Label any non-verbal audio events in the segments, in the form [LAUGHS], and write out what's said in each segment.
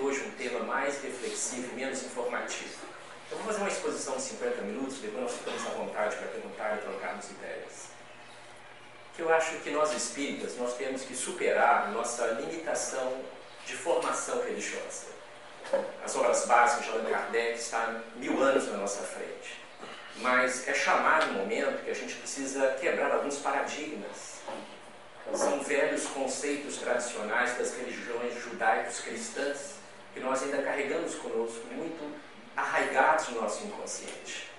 hoje um tema mais reflexivo, menos informativo. Eu vou fazer uma exposição de 50 minutos, depois nós ficamos à vontade para perguntar e trocarmos ideias. Que eu acho que nós espíritas, nós temos que superar nossa limitação de formação religiosa. As obras básicas de Allan Kardec estão mil anos na nossa frente. Mas é chamado um momento que a gente precisa quebrar alguns paradigmas. São velhos conceitos tradicionais das religiões judaicos cristãs que nós ainda carregamos conosco muito arraigados no nosso inconsciente.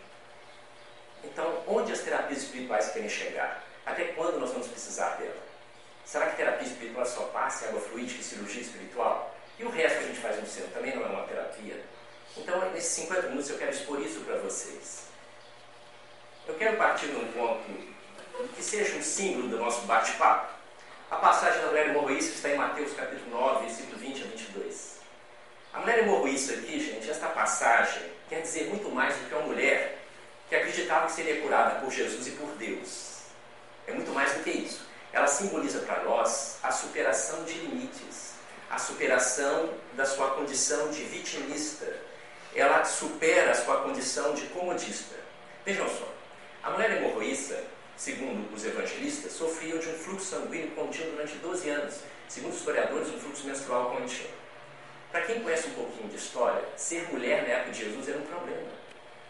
Então, onde as terapias espirituais querem chegar? Até quando nós vamos precisar dela? Será que terapia espiritual só passe água fluídica e cirurgia espiritual? E o resto que a gente faz no centro também não é uma terapia? Então, nesses 50 minutos, eu quero expor isso para vocês. Eu quero partir de um ponto que seja um símbolo do nosso bate-papo. A passagem da mulher hemorroísta está em Mateus capítulo 9, versículo 20 a 22. A mulher hemorroísta aqui, gente, esta passagem quer dizer muito mais do que uma mulher que acreditava que seria curada por Jesus e por Deus. É muito mais do que isso. Ela simboliza para nós a superação de limites, a superação da sua condição de vitimista. Ela supera a sua condição de comodista. Vejam só, a mulher hemorroísta, segundo os evangelistas, sofria de um fluxo sanguíneo contínuo durante 12 anos. Segundo os historiadores, um fluxo menstrual contínuo. Para quem conhece um pouquinho de história, ser mulher na época de Jesus era um problema.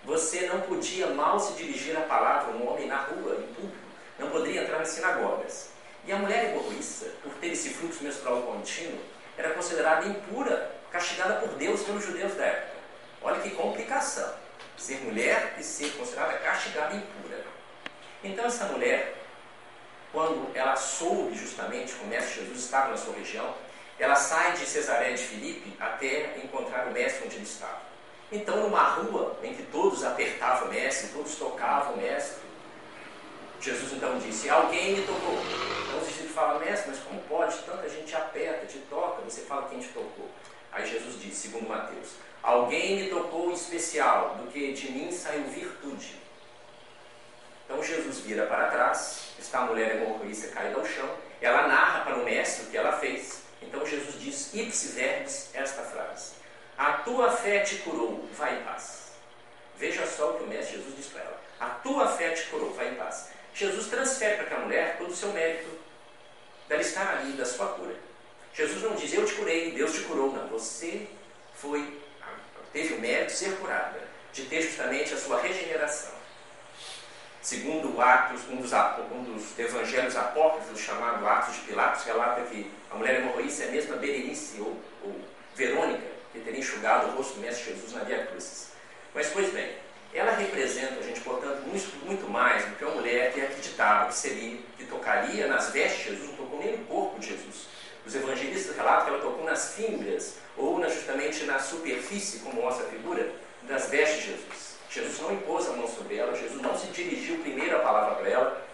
Você não podia mal se dirigir a palavra um homem na rua, em público. Não poderia entrar nas sinagogas. E a mulher hemorroísta, por ter esse fluxo menstrual contínuo, era considerada impura, castigada por Deus pelos judeus da época. Olha que complicação. Ser mulher e ser considerada castigada impura. Então essa mulher, quando ela soube justamente que o Mestre Jesus estava na sua região, ela sai de Cesaré de Filipe até encontrar o Mestre onde ele estava. Então, numa rua em que todos apertavam o Mestre, todos tocavam o Mestre, Jesus então disse: Alguém me tocou. Então os discípulos falam: Mestre, mas como pode? Tanta gente aperta, te toca, você fala quem te tocou. Aí Jesus disse, segundo Mateus: Alguém me tocou em especial, do que de mim saiu virtude. Então Jesus vira para trás, está a mulher hemorroísta caída ao chão, ela narra para o mestre o que ela fez. Então Jesus diz, ipsi verbis, esta frase: A tua fé te curou, vai em paz. Veja só o que o mestre Jesus diz para ela: A tua fé te curou, vai em paz. Jesus transfere para aquela mulher todo o seu mérito dela estar ali, da sua cura. Jesus não diz, eu te curei, Deus te curou. Não, você foi, teve o mérito de ser curada, de ter justamente a sua regeneração. Segundo Atos, um dos, um dos evangelhos apócrifos, chamado Atos de Pilatos, relata que a mulher hemorroísta é a mesma Berenice ou, ou Verônica, que teria enxugado o rosto do Mestre Jesus na Via Cruzes. Mas, pois bem, ela representa, gente, portanto, muito, muito mais do que uma mulher que acreditava que seria, que tocaria nas vestes de Jesus, não tocou nem no corpo de Jesus. Os evangelistas relatam que ela tocou nas fibras, ou na, justamente na superfície, como mostra a figura, das vestes de Jesus. Jesus não impôs a mão sobre ela, Jesus não se dirigiu primeiro a palavra para ela,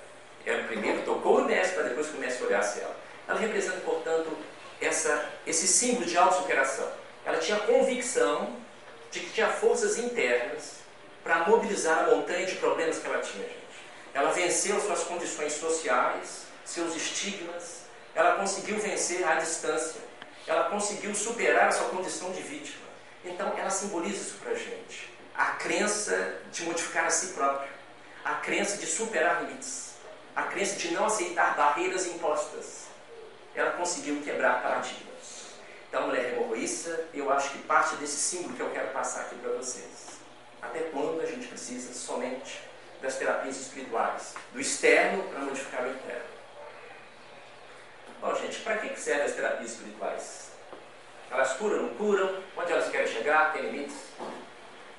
ela primeiro tocou o mestre para depois que o mestre olhasse ela. Ela representa, portanto, essa, esse símbolo de autossuperação. Ela tinha convicção de que tinha forças internas para mobilizar a montanha de problemas que ela tinha, gente. Ela venceu suas condições sociais, seus estigmas, ela conseguiu vencer a distância, ela conseguiu superar a sua condição de vítima. Então, ela simboliza isso para a gente. A crença de modificar a si próprio, a crença de superar limites, a crença de não aceitar barreiras impostas. Ela conseguiu quebrar paradigmas. Então, mulher hemorroísta, eu acho que parte desse símbolo que eu quero passar aqui para vocês. Até quando a gente precisa somente das terapias espirituais, do externo para modificar o interno? Bom, gente, para que servem as terapias espirituais? Elas curam, não curam? Onde elas querem chegar? Tem limites?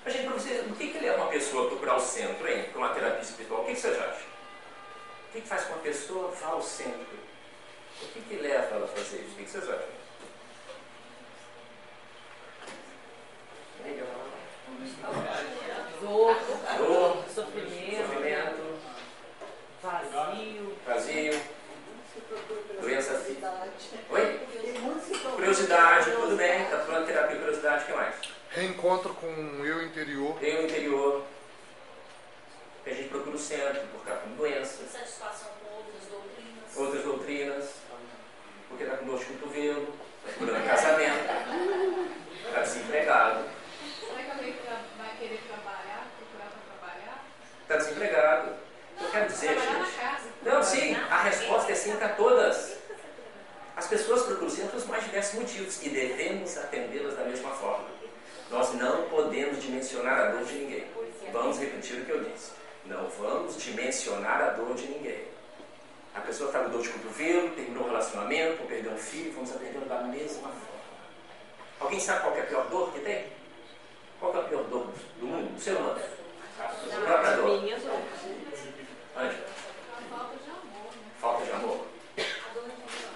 Mas, gente, para você, o que, que leva uma pessoa procurar o centro, hein? Para uma terapia espiritual? O que, que vocês acham? O que, que faz com uma pessoa vá ao centro? O que, que leva ela a fazer isso? O que, que vocês acham? Dor, Dor, sofrimento, sofrimento, vazio. vazio, doença física. Oi? Curiosidade, tudo bem, está falando terapia curiosidade, o que mais? Reencontro com o eu interior. O interior, que a gente procura o centro, por causa com doenças, Satisfação com outras doutrinas. outras doutrinas, dor de cotovelo, está procurando casamento, está desempregado. Será que alguém vai querer trabalhar, procurar para trabalhar? Está desempregado. Não, eu quero dizer, gente. Casa, não, sim, a resposta é sim para todas. As pessoas procuram sim os mais diversos motivos e devemos atendê-las da mesma forma. Nós não podemos dimensionar a dor de ninguém. Vamos repetir o que eu disse. Não vamos dimensionar a dor de ninguém. A pessoa está com dor de cotovelo, terminou um relacionamento, perdeu um filho, vamos atendê-la da mesma forma. Alguém sabe qual é a pior dor que tem? Qual é a pior dor do mundo? Do ser humano? A própria dor. Minhas ou- Ângela? Falta de amor.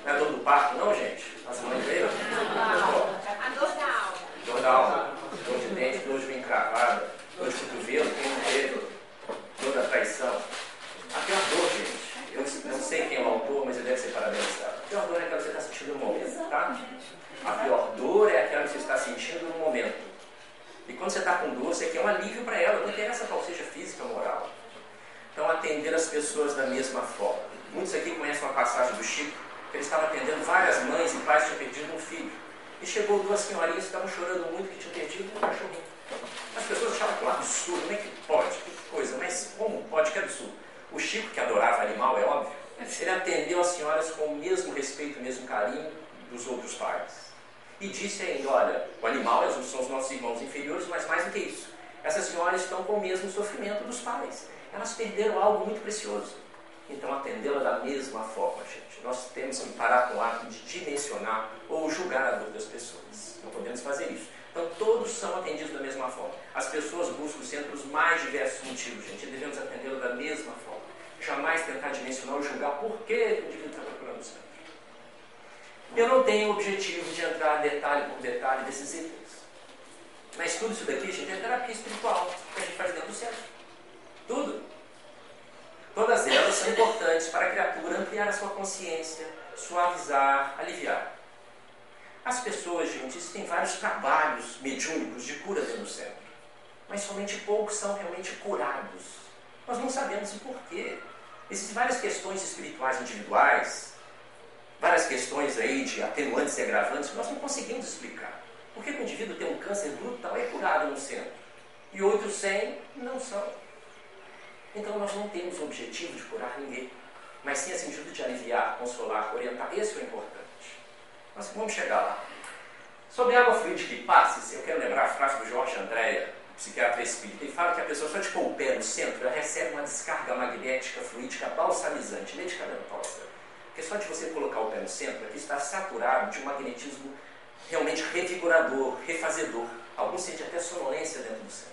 Não é dor do parto, não, gente? As mães veio? A dor da alma. Dor da alma, dor de dente, dor de bem cravada, dor de cotovelo, quem não teve, dor da traição. A pior dor, gente, eu não sei quem é o autor, mas ele deve ser parabenizado. A pior dor é aquela que você está sentindo no momento, tá? A pior dor é aquela que você está sentindo no momento. E quando você está com dor, você quer um alívio para ela, não interessa qual seja física ou moral. Então, atender as pessoas da mesma forma. Muitos aqui conhecem uma passagem do Chico, que ele estava atendendo várias mães e pais que tinham perdido um filho. E chegou duas senhorinhas que estavam chorando muito que tinham perdido um cachorrinho. As pessoas achavam que um absurdo, como é que pode? Que coisa, mas como pode? Que absurdo. O Chico, que adorava animal, é óbvio, ele atendeu as senhoras com o mesmo respeito, o mesmo carinho dos outros pais. E disse ainda, olha, o animal são os nossos irmãos inferiores, mas mais do que isso. Essas senhoras estão com o mesmo sofrimento dos pais. Elas perderam algo muito precioso. Então, atendê-la da mesma forma, gente. Nós temos que parar com o ato de dimensionar ou julgar a dor das pessoas. Não podemos fazer isso. Então, todos são atendidos da mesma forma. As pessoas buscam sempre os mais diversos motivos, gente. E devemos atendê-la da mesma forma. Jamais tentar dimensionar ou julgar por que o indivíduo está procurando centro. Eu não tenho o objetivo de entrar detalhe por detalhe desses itens. Mas tudo isso daqui, gente, é terapia espiritual que a gente faz dentro do centro. Tudo. Todas elas são importantes para a criatura ampliar a sua consciência, suavizar, aliviar. As pessoas, gente, existem vários trabalhos mediúnicos de cura dentro do centro. Mas somente poucos são realmente curados. Nós não sabemos o porquê. Existem várias questões espirituais individuais, várias questões aí de atenuantes e agravantes que nós não conseguimos explicar. Por que que o indivíduo tem um câncer brutal é curado no centro e outros sem não são? Então nós não temos o objetivo de curar ninguém, mas sim esse sentido de aliviar, consolar, orientar. Esse é importante. Nós vamos chegar lá. Sobre água fluídica e passes, eu quero lembrar a frase do Jorge Andréa, psiquiatra espírita, ele fala que a pessoa só de pôr o pé no centro, ela recebe uma descarga magnética fluídica balsamizante, medicamentosa. Porque só de você colocar o pé no centro, aqui está saturado de um magnetismo realmente revigorador, refazedor. Alguns sentem até sonolência dentro do centro.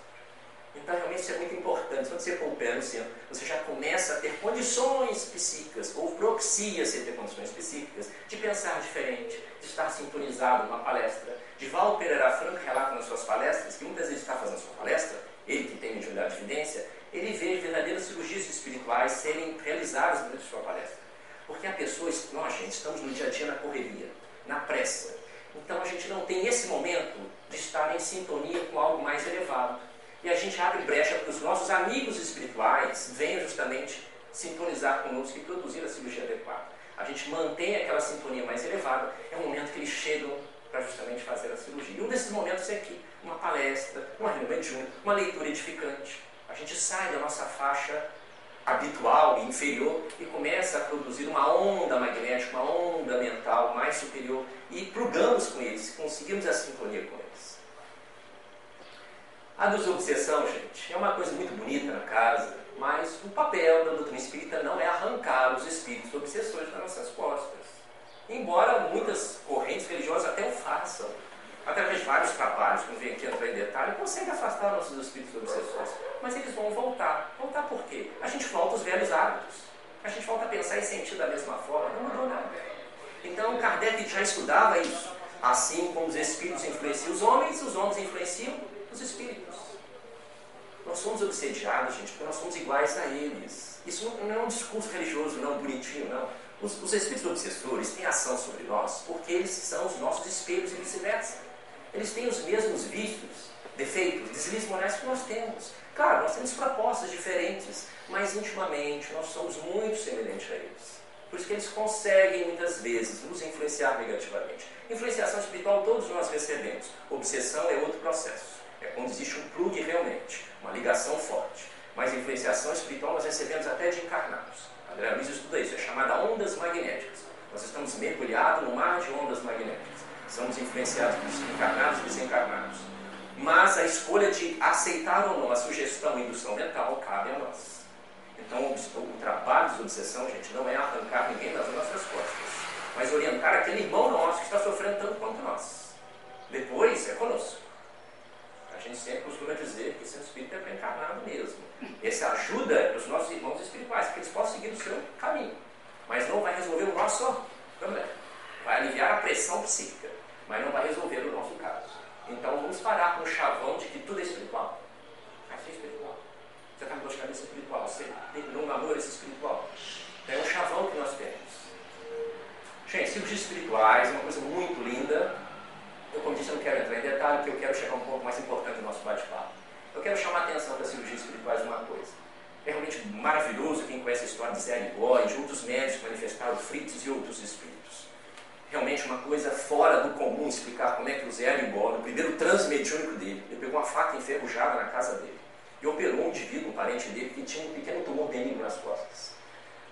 Então, realmente, isso é muito importante. Quando você põe o pé no centro, você já começa a ter condições psíquicas, ou propicia-se a ter condições psíquicas, de pensar diferente, de estar sintonizado numa palestra. Divaldo Pereira Franco relata nas suas palestras que muitas vezes está fazendo sua palestra, ele que tem mediunidade de evidência, ele vê verdadeiras cirurgias espirituais serem realizadas durante sua palestra. Porque a pessoa, nós, gente, estamos no dia a dia na correria, na pressa. Então, a gente não tem esse momento de estar em sintonia com algo mais elevado. E a gente abre brecha para os nossos amigos espirituais venham justamente sintonizar conosco e produzir a cirurgia adequada. A gente mantém aquela sintonia mais elevada, é o momento que eles chegam para justamente fazer a cirurgia. E um desses momentos é aqui, uma palestra, uma reunião mediúnica, uma leitura edificante. A gente sai da nossa faixa habitual e inferior e começa a produzir uma onda magnética, uma onda mental mais superior e plugamos com eles, conseguimos a sintonia com eles. A desobsessão, gente, é uma coisa muito bonita na casa, mas o papel da doutrina espírita não é arrancar os espíritos obsessores das nossas costas. Embora muitas correntes religiosas até o façam, através de vários trabalhos, que não vem aqui entrar em detalhe, conseguem afastar nossos espíritos obsessores. Mas eles vão voltar. Voltar por quê? A gente volta aos velhos hábitos. A gente volta a pensar e sentir da mesma forma. Não mudou nada. Então, Kardec já estudava isso. Assim como os espíritos influenciam os homens, os homens influenciam os espíritos. Nós somos obsediados, gente, porque nós somos iguais a eles. Isso não é um discurso religioso, não bonitinho, não. Os, os espíritos obsessores têm ação sobre nós porque eles são os nossos espelhos e vice-versa. Eles têm os mesmos vícios, defeitos, deslizes morais que nós temos. Claro, nós temos propostas diferentes, mas intimamente nós somos muito semelhantes a eles. Por isso que eles conseguem muitas vezes nos influenciar negativamente. Influenciação espiritual todos nós recebemos. Obsessão é outro processo. É quando existe um plug realmente, uma ligação forte. Mas influenciação espiritual nós recebemos até de encarnados. André Luiz estuda isso, é chamada ondas magnéticas. Nós estamos mergulhados no mar de ondas magnéticas. Somos influenciados pelos encarnados e desencarnados. Mas a escolha de aceitar ou não a sugestão e indução mental cabe a nós. Então, o, trabalho de obsessão, gente, não é arrancar ninguém das nossas costas, mas orientar aquele irmão nosso que está sofrendo tanto quanto nós. Depois é conosco. A gente sempre costuma dizer que seu espírito é para encarnado mesmo. Essa ajuda os nossos irmãos espirituais, para que eles possam seguir o seu caminho. Mas não vai resolver o nosso problema. Vai aliviar a pressão psíquica, mas não vai resolver o nosso caso. Então vamos parar com o chavão de que tudo é espiritual. Vai ser espiritual. Você está com dor de cabeça espiritual. Você terminou um namoro esse espiritual. É um chavão que nós temos. Gente, cirurgias espirituais é uma coisa muito linda. Eu, como disse, eu não quero entrar em detalhe, porque eu quero chegar um pouco mais importante no nosso bate-papo. Eu quero chamar a atenção das cirurgias espirituais de uma coisa. É realmente maravilhoso quem conhece a história de Zé Arigó e de outros médicos manifestaram fritos e outros espíritos. Realmente uma coisa fora do comum explicar como é que o Zé Arigó, no primeiro transe mediúnico dele, ele pegou uma faca enferrujada na casa dele e operou um indivíduo, um parente dele, que tinha um pequeno tumor benigno nas costas.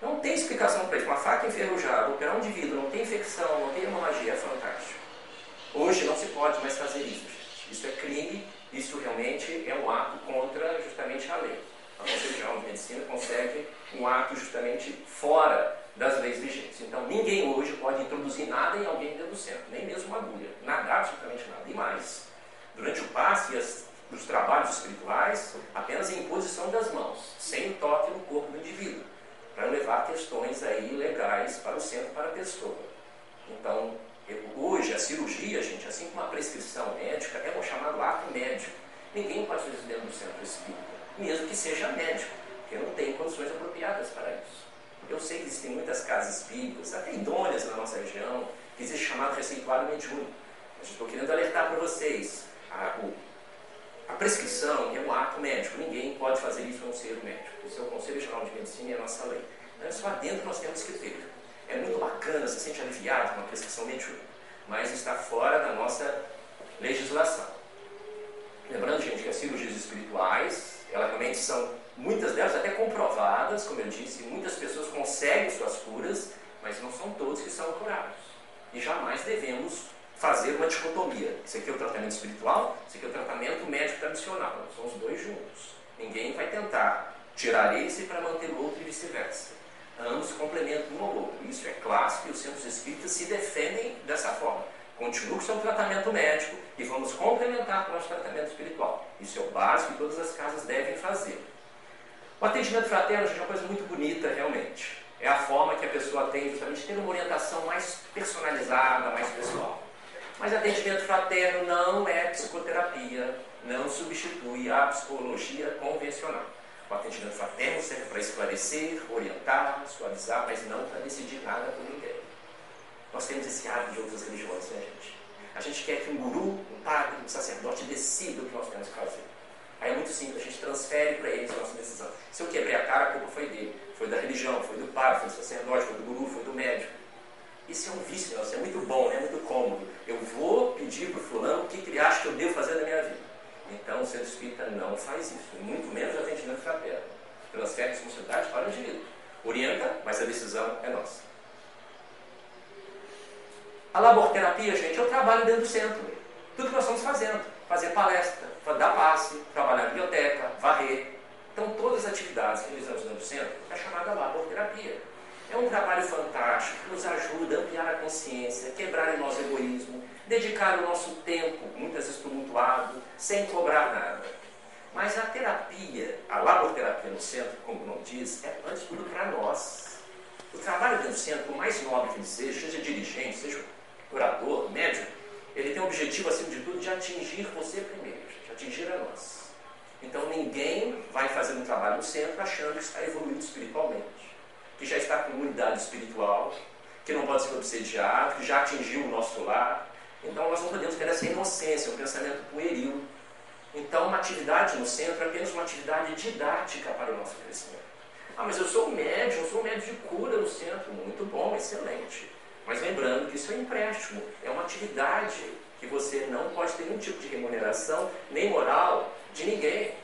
Não tem explicação para isso. Uma faca enferrujada, operar um indivíduo, não tem infecção, não tem hemorragia, é fantástico. Hoje não se pode mais fazer isso, gente. Isso é crime, isso realmente é um ato contra justamente a lei. A Conselho Geral de Medicina consegue um ato justamente fora das leis vigentes. Então ninguém hoje pode introduzir nada em alguém dentro do centro, nem mesmo uma agulha, nada, absolutamente nada. E mais, durante o passe e as, os trabalhos espirituais, apenas em imposição das mãos, sem o toque no corpo do indivíduo, para levar questões aí legais para o centro, para a pessoa. Então, hoje a cirurgia, gente, assim como a prescrição médica, é um chamado ato médico. Ninguém pode fazer dentro do centro espírita, mesmo que seja médico, porque não tem condições apropriadas para isso. Eu sei que existem muitas casas espíritas, até idôneas na nossa região, que existe chamado receituário mediúnico. Mas estou querendo alertar para vocês. A, o, a, prescrição é um ato médico. Ninguém pode fazer isso a não ser médico. Isso é o Conselho Geral de Medicina e a nossa lei. Então, só dentro nós temos que ter. É muito bacana, se sente aliviado com a prescrição mediúnica, mas está fora da nossa legislação. Lembrando, gente, que as cirurgias espirituais, elas realmente são, muitas delas até comprovadas, como eu disse, muitas pessoas conseguem suas curas, mas não são todos que são curados. E jamais devemos fazer uma dicotomia. Isso aqui é o tratamento espiritual, isso aqui é o tratamento médico tradicional. São os dois juntos. Ninguém vai tentar tirar esse para manter o outro e vice-versa ambos complementam um ao outro. Isso é clássico e os centros espíritas se defendem dessa forma. Continua com o seu tratamento médico e vamos complementar com o nosso tratamento espiritual. Isso é o básico que todas as casas devem fazer. O atendimento fraterno gente, é uma coisa muito bonita, realmente. É a forma que a pessoa tem justamente ter uma orientação mais personalizada, mais pessoal. Mas atendimento fraterno não é psicoterapia, não substitui a psicologia convencional. O atendimento fraterno serve para esclarecer, orientar, suavizar, mas não para decidir nada por ninguém. Nós temos esse hábito de outras religiões, né, gente? A gente quer que um guru, um padre, um sacerdote decida o que nós temos que fazer. Aí é muito simples, a gente transfere para eles a nossa decisão. Se eu quebrei a cara, a culpa foi dele. Foi da religião, foi do padre, foi do sacerdote, foi do guru, foi do médico. Isso é um vício nosso, é muito bom, é muito cômodo. Eu vou pedir para o fulano o que ele acha que eu devo fazer na minha vida. Então, o centro espírita não faz isso, muito menos atendimento fraterno. Transfere responsabilidade para o indivíduo. Orienta, mas a decisão é nossa. A laborterapia, gente, é o trabalho dentro do centro. Tudo que nós estamos fazendo. Fazer palestra, dar passe, trabalhar na biblioteca, varrer. Então, todas as atividades que realizamos do centro é chamada laborterapia. É um trabalho fantástico que nos ajuda a ampliar a consciência, quebrar o nosso egoísmo, dedicar o nosso tempo, muitas vezes tumultuado, sem cobrar nada. Mas a terapia, a laboterapia no centro, como o nome diz, é antes de tudo para nós. O trabalho do centro, por mais nobre que ele seja, seja dirigente, seja curador, médico, ele tem o objetivo, acima de tudo, de atingir você primeiro, atingir a nós. Então ninguém vai fazer um trabalho no centro achando que está evoluindo espiritualmente, que já está com unidade espiritual, que não pode ser obsediado, que já atingiu o nosso lar, então nós não podemos ter essa inocência, um pensamento pueril. Então uma atividade no centro é apenas uma atividade didática para o nosso crescimento. Ah, mas eu sou médium, eu sou médium de cura no centro. Muito bom, excelente. Mas lembrando que isso é empréstimo, é uma atividade que você não pode ter nenhum tipo de remuneração, nem moral, de ninguém.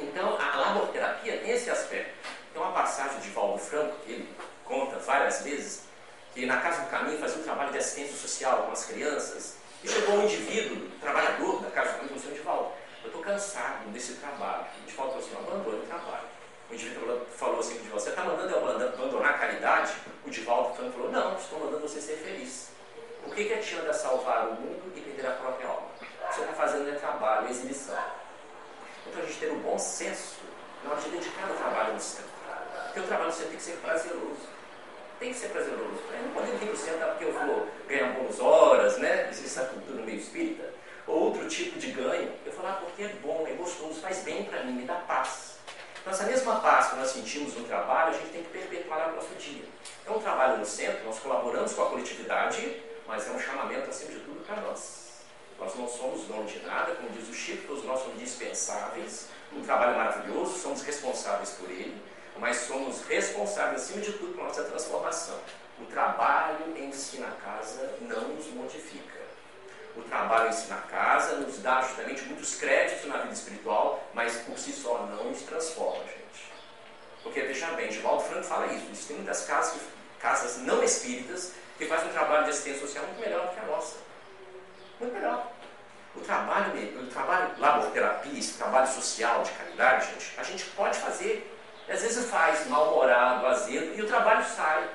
Então a laboterapia tem esse aspecto. Tem uma passagem de Valdo Franco, que ele conta várias vezes, que na Casa do Caminho fazia um trabalho de assistência social com as crianças, e chegou um indivíduo, trabalhador da Casa do Caminho, como o Divaldo, eu estou cansado desse trabalho. O Divaldo falou assim, abandone o trabalho. O indivíduo falou assim, você está mandando eu abandonar a caridade? O Divaldo falou, não, estou mandando você ser feliz. O que, que adianta salvar o mundo e perder a própria alma? Você está fazendo é trabalho, é exibição. Então a gente ter o um bom senso na hora de dedicar o trabalho no centro. Porque o trabalho no centro tem que ser prazeroso. Tem que ser prazeroso. Eu não poder vir no centro porque eu vou ganhar boas horas, né? Existe essa cultura meio espírita. Ou outro tipo de ganho. Eu falo, ah, porque é bom, é gostoso, faz bem para mim, me dá paz. Então, essa mesma paz que nós sentimos no trabalho, a gente tem que perpetuar no nosso dia. Então, o trabalho no centro, nós colaboramos com a coletividade, mas é um chamamento, acima de tudo, para nós. Nós não somos dono de nada, como diz o Chico, todos nós somos dispensáveis, um trabalho maravilhoso, somos responsáveis por ele, mas somos responsáveis, acima de tudo, por nossa transformação. O trabalho em si na casa não nos modifica. O trabalho em si na casa nos dá justamente muitos créditos na vida espiritual, mas por si só não nos transforma, gente. Porque, veja bem, Givaldo Franco fala isso. Existem muitas casas, casas não espíritas que fazem um trabalho de assistência social muito melhor do que a nossa. Muito melhor. O trabalho, o trabalho laborterapia, esse trabalho social de caridade, gente, a gente pode fazer. Às vezes faz mal-humorado, azedo, e o trabalho sai.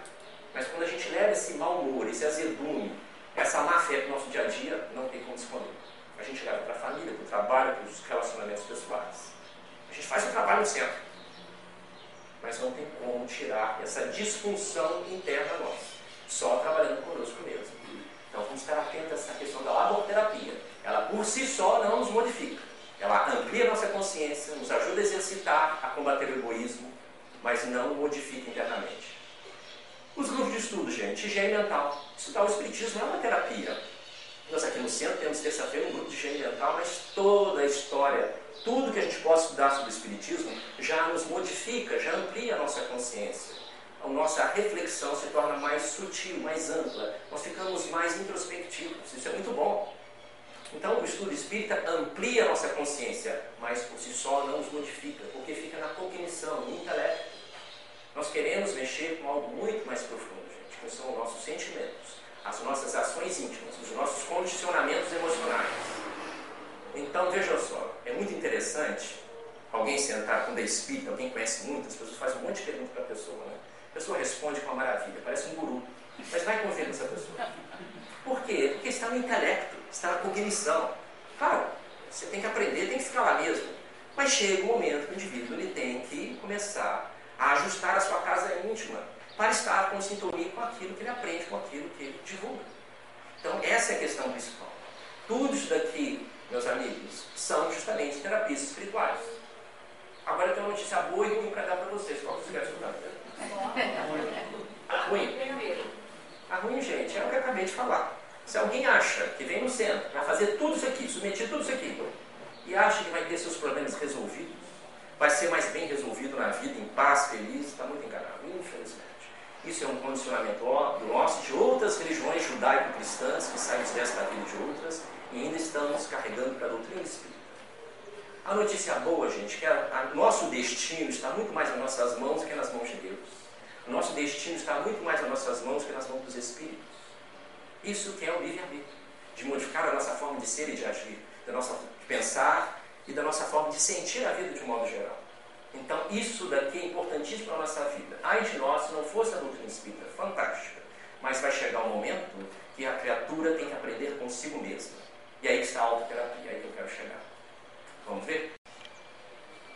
Mas quando a gente leva esse mau humor, esse azedume, essa má fé para o nosso dia a dia, não tem como esconder. A gente leva para a família, para o trabalho, para os relacionamentos pessoais. A gente faz o trabalho no centro. Mas não tem como tirar essa disfunção interna nossa. Só trabalhando conosco mesmo. Então vamos estar atentos essa questão da laborterapia. Ela por si só não nos modifica. Ela amplia nossa consciência, nos ajuda a exercitar, a combater o egoísmo, mas não modifica internamente. Os grupos de estudo, gente, higiene mental. Estudar o Espiritismo é uma terapia. Nós aqui no centro temos terça-feira um grupo de higiene mental, mas toda a história, tudo que a gente possa estudar sobre o Espiritismo já nos modifica, já amplia a nossa consciência a nossa reflexão se torna mais sutil, mais ampla, nós ficamos mais introspectivos. Isso é muito bom. Então, o estudo espírita amplia a nossa consciência, mas por si só não nos modifica, porque fica na cognição, no intelecto. Nós queremos mexer com algo muito mais profundo, gente, que são os nossos sentimentos, as nossas ações íntimas, os nossos condicionamentos emocionais. Então, veja só, é muito interessante alguém sentar com o espírita, alguém conhece muito, as pessoas fazem um monte de perguntas para a pessoa, né? A pessoa responde com uma maravilha, parece um guru. Mas vai conviver com essa pessoa. Por quê? Porque está no intelecto, está na cognição. Claro, você tem que aprender, tem que ficar lá mesmo. Mas chega o um momento que o indivíduo ele tem que começar a ajustar a sua casa íntima para estar com sintonia com aquilo que ele aprende, com aquilo que ele divulga. Então, essa é a questão principal. Tudo isso daqui, meus amigos, são justamente terapias espirituais. Agora eu tenho uma notícia boa e ruim para dar para vocês. Qual que vocês querem escutar? Ruim? A ruim, gente, é o que eu acabei de falar. Se alguém acha que vem no centro para fazer tudo isso aqui, submeter tudo isso aqui, e acha que vai ter seus problemas resolvidos, vai ser mais bem resolvido na vida, em paz, feliz, está muito enganado, infelizmente. Isso é um condicionamento nosso de outras religiões judaico-cristãs que saímos desta vida de outras e ainda estamos carregando para a doutrina espírita. A notícia boa, gente, que o nosso destino está muito mais nas nossas mãos que nas mãos de Deus. O nosso destino está muito mais nas nossas mãos que nas mãos dos Espíritos. Isso que é o livre-arbítrio, de modificar a nossa forma de ser e de agir, da nossa de pensar e da nossa forma de sentir a vida de um modo geral. Então, isso daqui é importantíssimo para a nossa vida. Ai de nós se não fosse a doutrina espírita, fantástica. Mas vai chegar um momento que a criatura tem que aprender consigo mesma. E aí está a autoterapia, é aí que eu quero chegar. Vamos ver?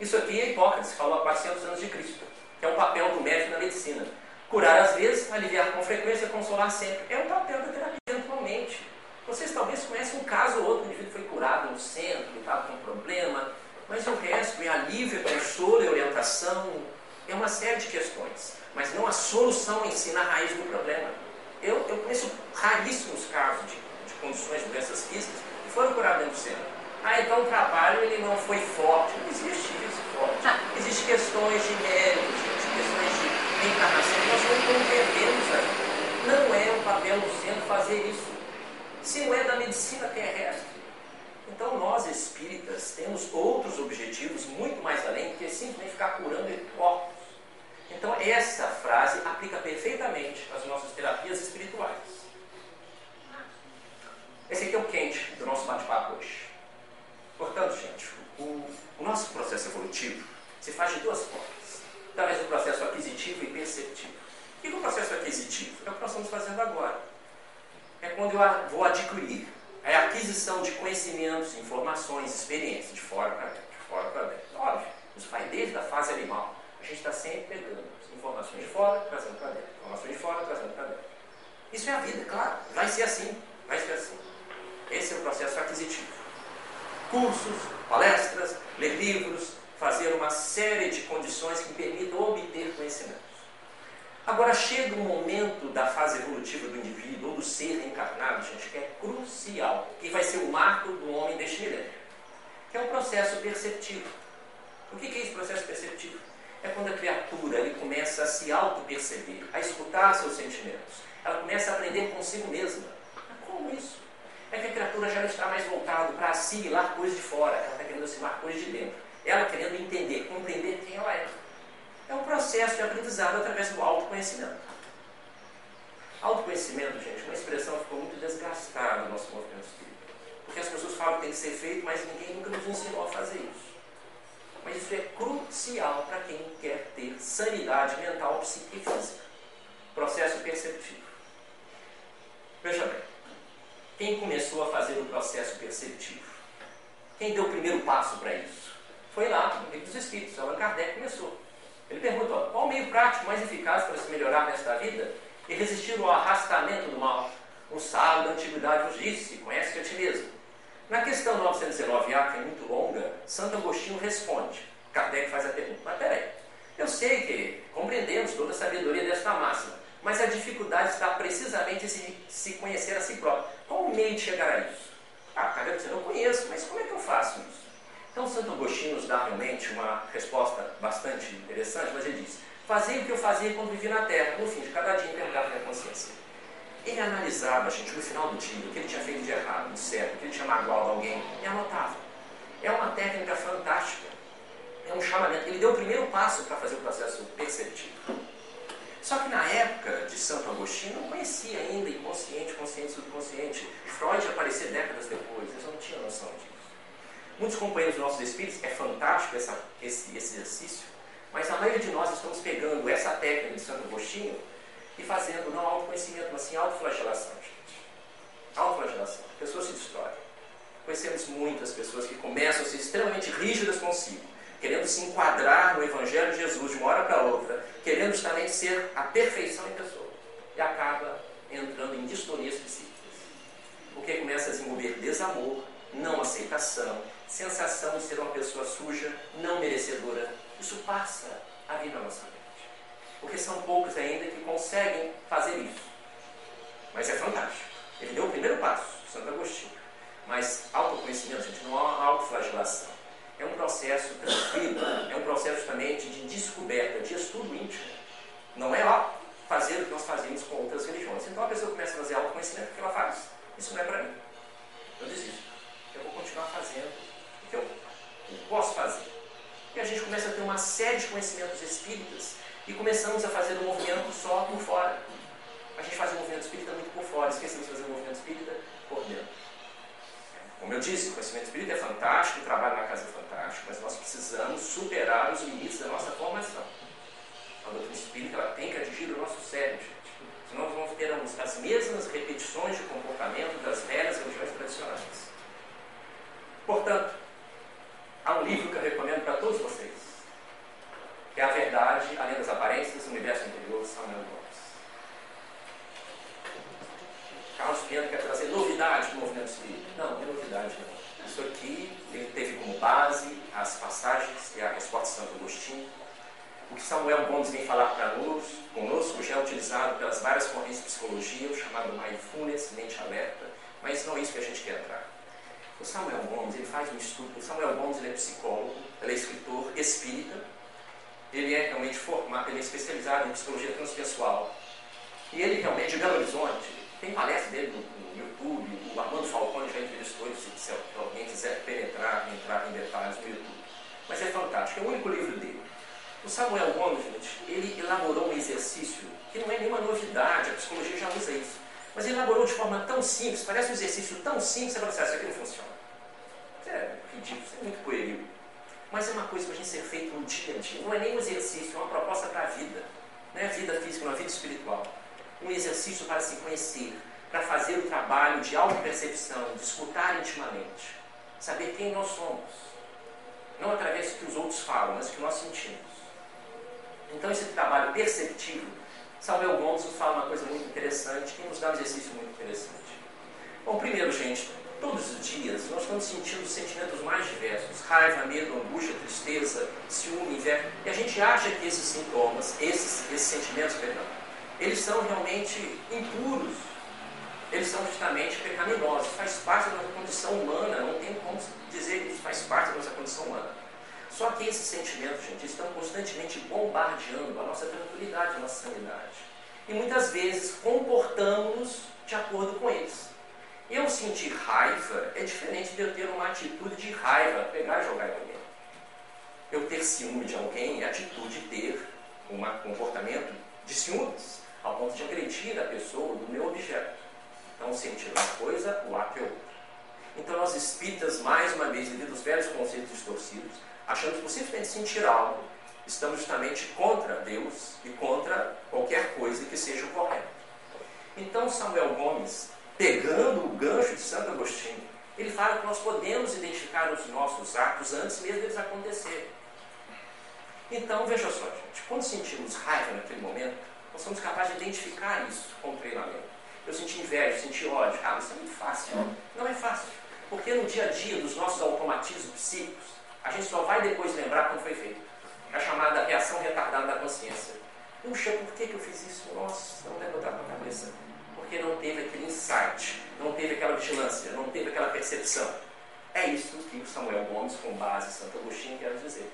Isso aqui é Hipócrates, falou há 400 anos de Cristo, é o papel do médico na medicina. Curar às vezes, aliviar com frequência, consolar sempre. É o papel da terapia eventualmente. Vocês talvez conhecem um caso ou outro, o indivíduo foi curado no centro, estava com um problema, mas o resto é alívio, é consolo, é orientação, é uma série de questões. Mas não a solução em si na raiz do problema. Eu, eu conheço raríssimos casos de, de condições doenças físicas que foram curadas dentro do centro ah, então o trabalho ele não foi forte. Não existe isso forte. Ah. Existem questões de mérito, existem questões de encarnação que nós não compreendemos ainda. Não é o papel do centro fazer isso. Se não é da medicina terrestre. Então nós espíritas temos outros objetivos muito mais além do que simplesmente ficar curando corpos. Então essa frase aplica perfeitamente às nossas terapias espirituais. Esse aqui é o quente do nosso bate-papo hoje. Portanto, gente, o, o nosso processo evolutivo se faz de duas formas: através do processo aquisitivo e perceptivo. É o processo aquisitivo? É o que nós estamos fazendo agora. É quando eu vou adquirir é a aquisição de conhecimentos, informações, experiências de fora para dentro, de fora para dentro. Óbvio, isso vai desde a fase animal. A gente está sempre pegando informações de fora, trazendo para dentro. Informações de fora, trazendo para dentro. Isso é a vida, claro. Vai ser assim. Vai ser assim. Esse é o processo aquisitivo. Cursos, palestras, ler livros, fazer uma série de condições que permitam obter conhecimentos. Agora chega um momento da fase evolutiva do indivíduo, ou do ser encarnado, gente, que é crucial, que vai ser o marco do homem deste milênio, que é o processo perceptivo. O que é esse processo perceptivo? É quando a criatura ele começa a se auto-perceber, a escutar seus sentimentos. Ela começa a aprender consigo mesma. Mas como isso? É que a criatura já não está mais voltada para assimilar coisas de fora, ela está querendo assimilar coisas de dentro. Ela querendo entender, compreender quem ela é. É um processo de aprendizado através do autoconhecimento. Autoconhecimento, gente, uma expressão que ficou muito desgastada no nosso movimento espírita. Porque as pessoas falam que tem que ser feito, mas ninguém nunca nos ensinou a fazer isso. Mas isso é crucial para quem quer ter sanidade mental, psíquica e física. Processo perceptivo. Veja bem, quem começou a fazer o processo perceptivo? Quem deu o primeiro passo para isso? Foi lá, no livro dos Espíritos, Allan Kardec começou. Ele pergunta, ó, qual o meio prático mais eficaz para se melhorar nesta vida e resistir ao arrastamento do mal? O sábio da antiguidade nos disse, conhece-te a ti mesmo. Na questão 919A, que é muito longa, Santo Agostinho responde. Kardec faz a pergunta, mas peraí, eu sei que compreendemos toda a sabedoria desta máxima, mas a dificuldade está precisamente em se, conhecer a si próprio. Qual o meio de chegar a isso? Ah, diz, eu conheço, mas como é que eu faço isso? Então, Santo Agostinho nos dá realmente uma resposta bastante interessante, mas ele diz: Fazia o que eu fazia quando vivia na Terra, no fim de cada dia interrogar minha consciência. Ele analisava, gente, no final do dia, o que ele tinha feito de errado, de certo, o que ele tinha magoado alguém, e anotava. É uma técnica fantástica. É um chamamento. Ele deu o primeiro passo para fazer o processo perceptivo. Só que na época de Santo Agostinho não conhecia ainda inconsciente, consciente, subconsciente. Freud aparecer décadas depois, eles não tinham noção disso. Muitos companheiros nossos espíritos, é fantástico essa, esse, esse exercício, mas a maioria de nós estamos pegando essa técnica de Santo Agostinho e fazendo não autoconhecimento, mas sim autoflagelação, gente. Autoflagelação. A pessoa se destrói. Conhecemos muitas pessoas que começam a ser extremamente rígidas consigo, querendo se enquadrar no Evangelho de Jesus de uma hora para outra, querendo justamente ser a perfeição em pessoa. E acaba entrando em distorias psíquicas. Porque começa a desenvolver desamor, não aceitação, sensação de ser uma pessoa suja, não merecedora. Isso passa a vir na nossa mente. Porque são poucos ainda que conseguem fazer isso. Mas é fantástico. Ele deu o primeiro passo, Santo Agostinho. Mas autoconhecimento, gente, não há autoflagelação. É um processo tranquilo, é um processo justamente de descoberta, de estudo íntimo. Não é ó, fazer o que nós fazemos com outras religiões. Então a pessoa começa a fazer autoconhecimento, o que ela faz? Isso não é para mim. Eu desisto. Eu vou continuar fazendo que eu posso fazer. E a gente começa a ter uma série de conhecimentos espíritas e começamos a fazer um movimento só por fora. A gente faz um movimento espírita muito por fora, esquecemos de fazer um movimento espírita por dentro. Como eu disse, o conhecimento espírita é fantástico, o trabalho na casa é fantástico, mas nós precisamos superar os limites da nossa formação. A doutrina espírita ela tem que atingir o nosso cérebro, gente. Senão nós vamos ter as mesmas repetições de comportamento das velhas religiões tradicionais. Portanto, há um livro que eu recomendo para todos vocês, que é A Verdade, Além das Aparências, do Universo Interior, Samuel Gomes. Carlos Pinheiro quer trazer novidade no movimento espírita. Não, não é novidade não. Isso aqui ele teve como base as passagens e a resposta de Santo Agostinho. O que Samuel Gomes vem falar para nós, conosco já é utilizado pelas várias correntes de psicologia, o chamado mindfulness, mente alerta, mas não é isso que a gente quer entrar. O Samuel Gomes, ele faz um estudo. O Samuel Gomes, ele é psicólogo, ele é escritor espírita. Ele é realmente formado, ele é especializado em psicologia transpessoal. E ele realmente, de Belo Horizonte, tem palestra dele no, no YouTube, o Armando Falcone já entrevistou ele, se, se alguém quiser penetrar, entrar em detalhes no YouTube. Mas é fantástico, é o único livro dele. O Samuel Gomes, ele elaborou um exercício que não é nenhuma novidade, a psicologia já usa isso Mas ele elaborou de forma tão simples, parece um exercício tão simples, você fala assim, ah, isso aqui não funciona. Isso é ridículo, isso é muito pueril. Mas é uma coisa para a gente ser feito no dia a dia. Não é nem um exercício, é uma proposta para a vida. Não é vida física, não é vida espiritual. Um exercício para se conhecer, para fazer o trabalho de auto-percepção, de escutar intimamente. Saber quem nós somos. Não através do que os outros falam, mas do que nós sentimos. Então, esse trabalho perceptivo, Samuel Gomes nos fala uma coisa muito interessante e nos dá um exercício muito interessante. Bom, primeiro, gente, todos os dias nós estamos sentindo sentimentos mais diversos: raiva, medo, angústia, tristeza, ciúme, inveja. E a gente acha que esses sintomas, esses, esses sentimentos, perdão, eles são realmente impuros. Eles são justamente pecaminosos. Faz parte da nossa condição humana. Não tem como dizer que isso faz parte da nossa condição humana. Só que esses sentimentos, gente, estão constantemente bombardeando a nossa tranquilidade, a nossa sanidade. E muitas vezes comportamos-nos de acordo com eles. Eu sentir raiva é diferente de eu ter uma atitude de raiva, pegar e jogar em alguém. Eu ter ciúme de alguém é atitude de ter um comportamento de ciúmes, ao ponto de agredir a pessoa do meu objeto. Então, sentir uma coisa, o ato é outra. Então, nós espíritas, mais uma vez, devido aos velhos conceitos distorcidos, achamos que simplesmente sentir algo, estamos justamente contra Deus e contra qualquer coisa que seja o correto. Então, Samuel Gomes pegando o gancho de Santo Agostinho, ele fala que nós podemos identificar os nossos atos antes mesmo deles acontecerem. Então, veja só, gente, quando sentimos raiva naquele momento, nós somos capazes de identificar isso com o treinamento. Eu senti inveja, senti ódio. Ah, isso é muito fácil. Não é fácil. Porque no dia a dia dos nossos automatismos psíquicos, a gente só vai depois lembrar quando foi feito. É a chamada reação retardada da consciência. Puxa, por que, que eu fiz isso? Nossa, não deve botar para a cabeça porque não teve aquele insight, não teve aquela vigilância, não teve aquela percepção. É isso que o Samuel Gomes, com base em Santo Agostinho, quer dizer.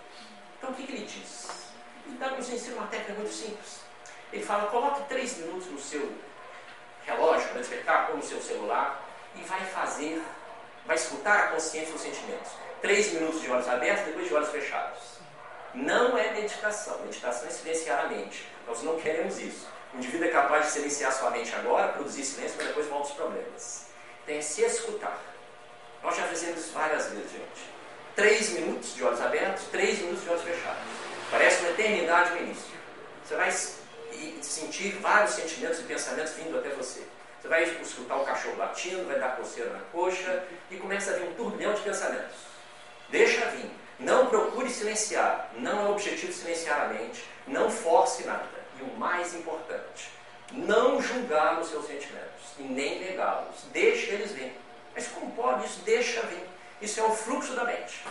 Então, o que, que ele diz? Dá nos ensina uma técnica muito simples. Ele fala: coloque três minutos no seu relógio para despertar, ou no seu celular, e vai fazer, vai escutar a consciência dos sentimentos. Três minutos de olhos abertos, depois de olhos fechados. Não é meditação. Meditação é silenciar a mente. Nós não queremos isso. O indivíduo é capaz de silenciar sua mente agora, produzir silêncio, mas depois volta os problemas. Tem que se escutar. Nós já fizemos isso várias vezes, gente. Três minutos de olhos abertos, três minutos de olhos fechados. Parece uma eternidade no início. Você vai sentir vários sentimentos e pensamentos vindo até você. Você vai escutar o cachorro latindo, vai dar coceira na coxa e começa a vir um turbilhão de pensamentos. Deixa vir. Não procure silenciar. Não é o objetivo silenciar a mente. Não force nada. E o mais importante, não julgar os seus sentimentos e nem negá-los. Deixa eles vir. Mas como pode isso? Deixa vir. Isso é o fluxo da mente.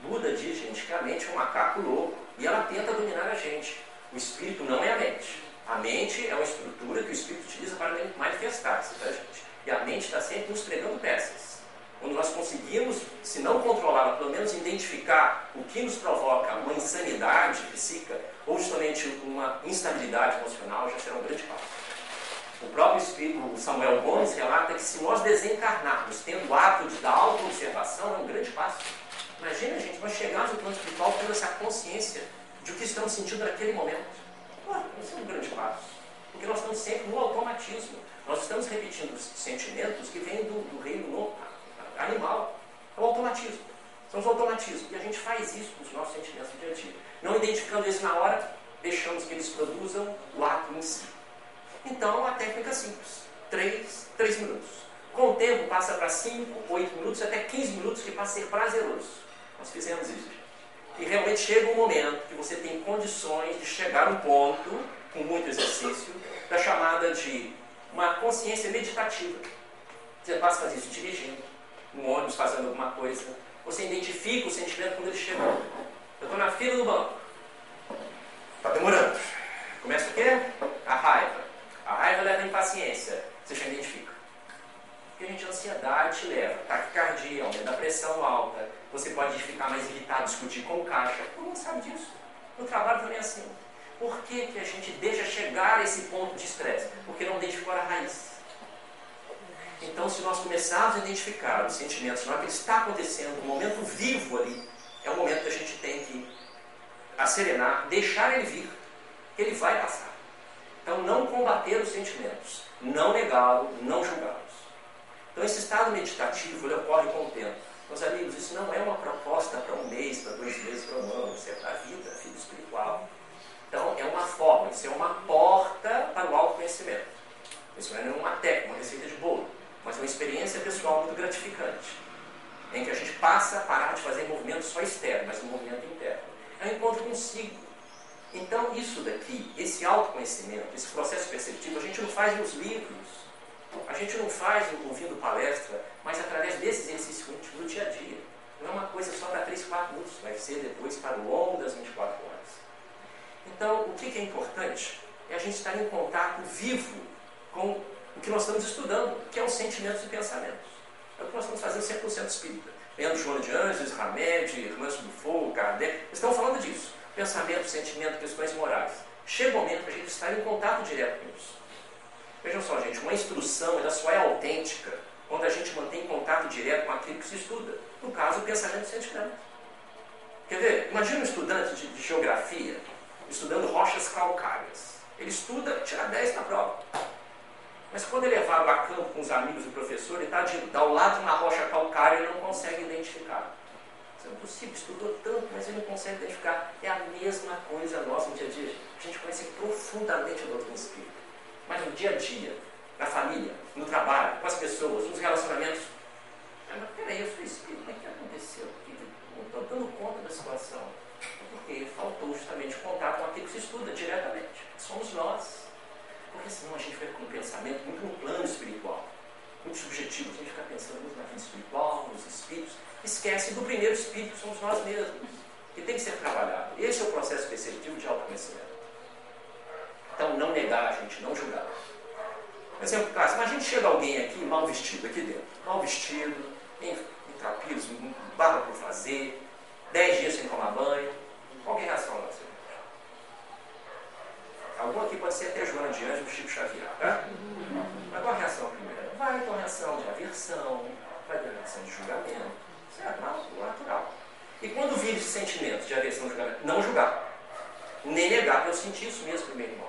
Buda diz, gente, que a mente é um macaco louco e ela tenta dominar a gente. O espírito não é a mente. A mente é uma estrutura que o espírito utiliza para manifestar-se, tá, gente? E a mente está sempre nos pregando peças quando nós conseguimos, se não controlá-la, pelo menos identificar o que nos provoca uma insanidade psíquica ou justamente uma instabilidade emocional, já será um grande passo. O próprio Espírito Samuel Gomes relata que se nós desencarnarmos tendo o hábito dar auto-observação, é um grande passo. Imagina, gente, nós chegarmos no plano espiritual tendo essa consciência de que estamos sentindo naquele momento. Pô, isso é um grande passo. Porque nós estamos sempre no automatismo. Nós estamos repetindo sentimentos que vêm do, do reino no animal. É o automatismo. São os automatismos. E a gente faz isso com os nossos sentimentos do dia a dia. Não identificando isso na hora, deixamos que eles produzam o ato em si. Então, a técnica é simples. 3, 3 minutos. Com o tempo, passa para 5, 8 minutos, até 15 minutos, que passa a ser prazeroso. Nós fizemos isso. E realmente chega um momento que você tem condições de chegar a um ponto, com muito exercício, da chamada de uma consciência meditativa. Você passa a fazer isso dirigindo, no ônibus fazendo alguma coisa. Você identifica o sentimento quando ele chegou. Eu estou na fila do banco. Está demorando. Começa o quê? A raiva. A raiva leva a impaciência. Você já identifica. Porque a gente, a ansiedade leva. Taquicardia, aumento da pressão alta. Você pode ficar mais irritado, discutir com o caixa. Todo mundo sabe disso. No trabalho também é assim. Por que, que a gente deixa chegar a esse ponto de estresse? Porque não identificou a raiz. Então, se nós começarmos a identificar os sentimentos na hora que está acontecendo, um momento vivo ali, é um momento que a gente tem que acerenar, deixar ele vir, que ele vai passar. Então, não combater os sentimentos, não negá-los, não julgá-los. Então, esse estado meditativo ocorre com o tempo. Meus amigos, isso não é uma proposta para um mês, para dois meses, para um ano, isso é para a vida, vida espiritual. Então, é uma forma, isso é uma porta para o autoconhecimento. Isso não é uma técnica, uma receita de bolo, mas é uma experiência pessoal muito gratificante, em que a gente passa a parar de fazer movimento só externo, mas um movimento interno. É um encontro consigo. Então, isso daqui, esse autoconhecimento, esse processo perceptivo, a gente não faz nos livros, a gente não faz ouvindo palestra, mas através desse exercício íntimo do dia a dia. Não é uma coisa só para 3, 4 minutos, vai ser depois para o longo das 24 horas. Então, o que é importante é a gente estar em contato vivo com o que nós estamos estudando, que é os sentimentos e pensamentos. É o que nós estamos fazendo 100% espírita. Vendo João de Anjos, Hamed, Manso do Fogo, Kardec, estão falando disso. Pensamento, sentimento, questões morais. Chega o momento para a gente estar em contato direto com isso. Vejam só, gente, uma instrução ela só é autêntica quando a gente mantém contato direto com aquilo que se estuda. No caso, o pensamento e o sentimento. Quer ver? Imagina um estudante de, de geografia estudando rochas calcárias. Ele estuda, tira 10 na prova. Mas quando ele é vago a campo com os amigos do professor, ele está ao lado de uma rocha calcária e não consegue identificar. Isso é impossível, estudou tanto, mas ele não consegue identificar. É a mesma coisa nossa no dia a dia. A gente conhece profundamente o doutrina espírita. Mas no dia a dia, na família, no trabalho, com as pessoas, nos relacionamentos. Mas peraí, eu sou espírita, o que aconteceu? Não estou dando conta da situação. Porque faltou justamente contato com aquilo que se estuda diretamente. Somos nós. Porque senão a gente fica com um pensamento muito no plano espiritual, muito subjetivo. A gente fica pensando muito na vida espiritual, nos espíritos. Esquece do primeiro espírito, que somos nós mesmos. Que tem que ser trabalhado. Esse é o processo perceptivo de autoconhecimento. Então, não negar, a gente não julgar. Por exemplo, claro, imagina chega alguém aqui mal vestido, aqui dentro. Mal vestido, em, em trapios, barba por fazer, dez dias sem tomar banho. Qual é a reação da você? Algum aqui pode ser até Joana de Anjos, Chico Xavier, tá? Mas qual a reação primeiro? Vai ter uma reação de aversão, vai ter uma reação de julgamento. Certo? Natural. E quando vir esse sentimento de aversão e julgamento, não julgar. Nem negar, eu senti isso mesmo primeiro, irmão.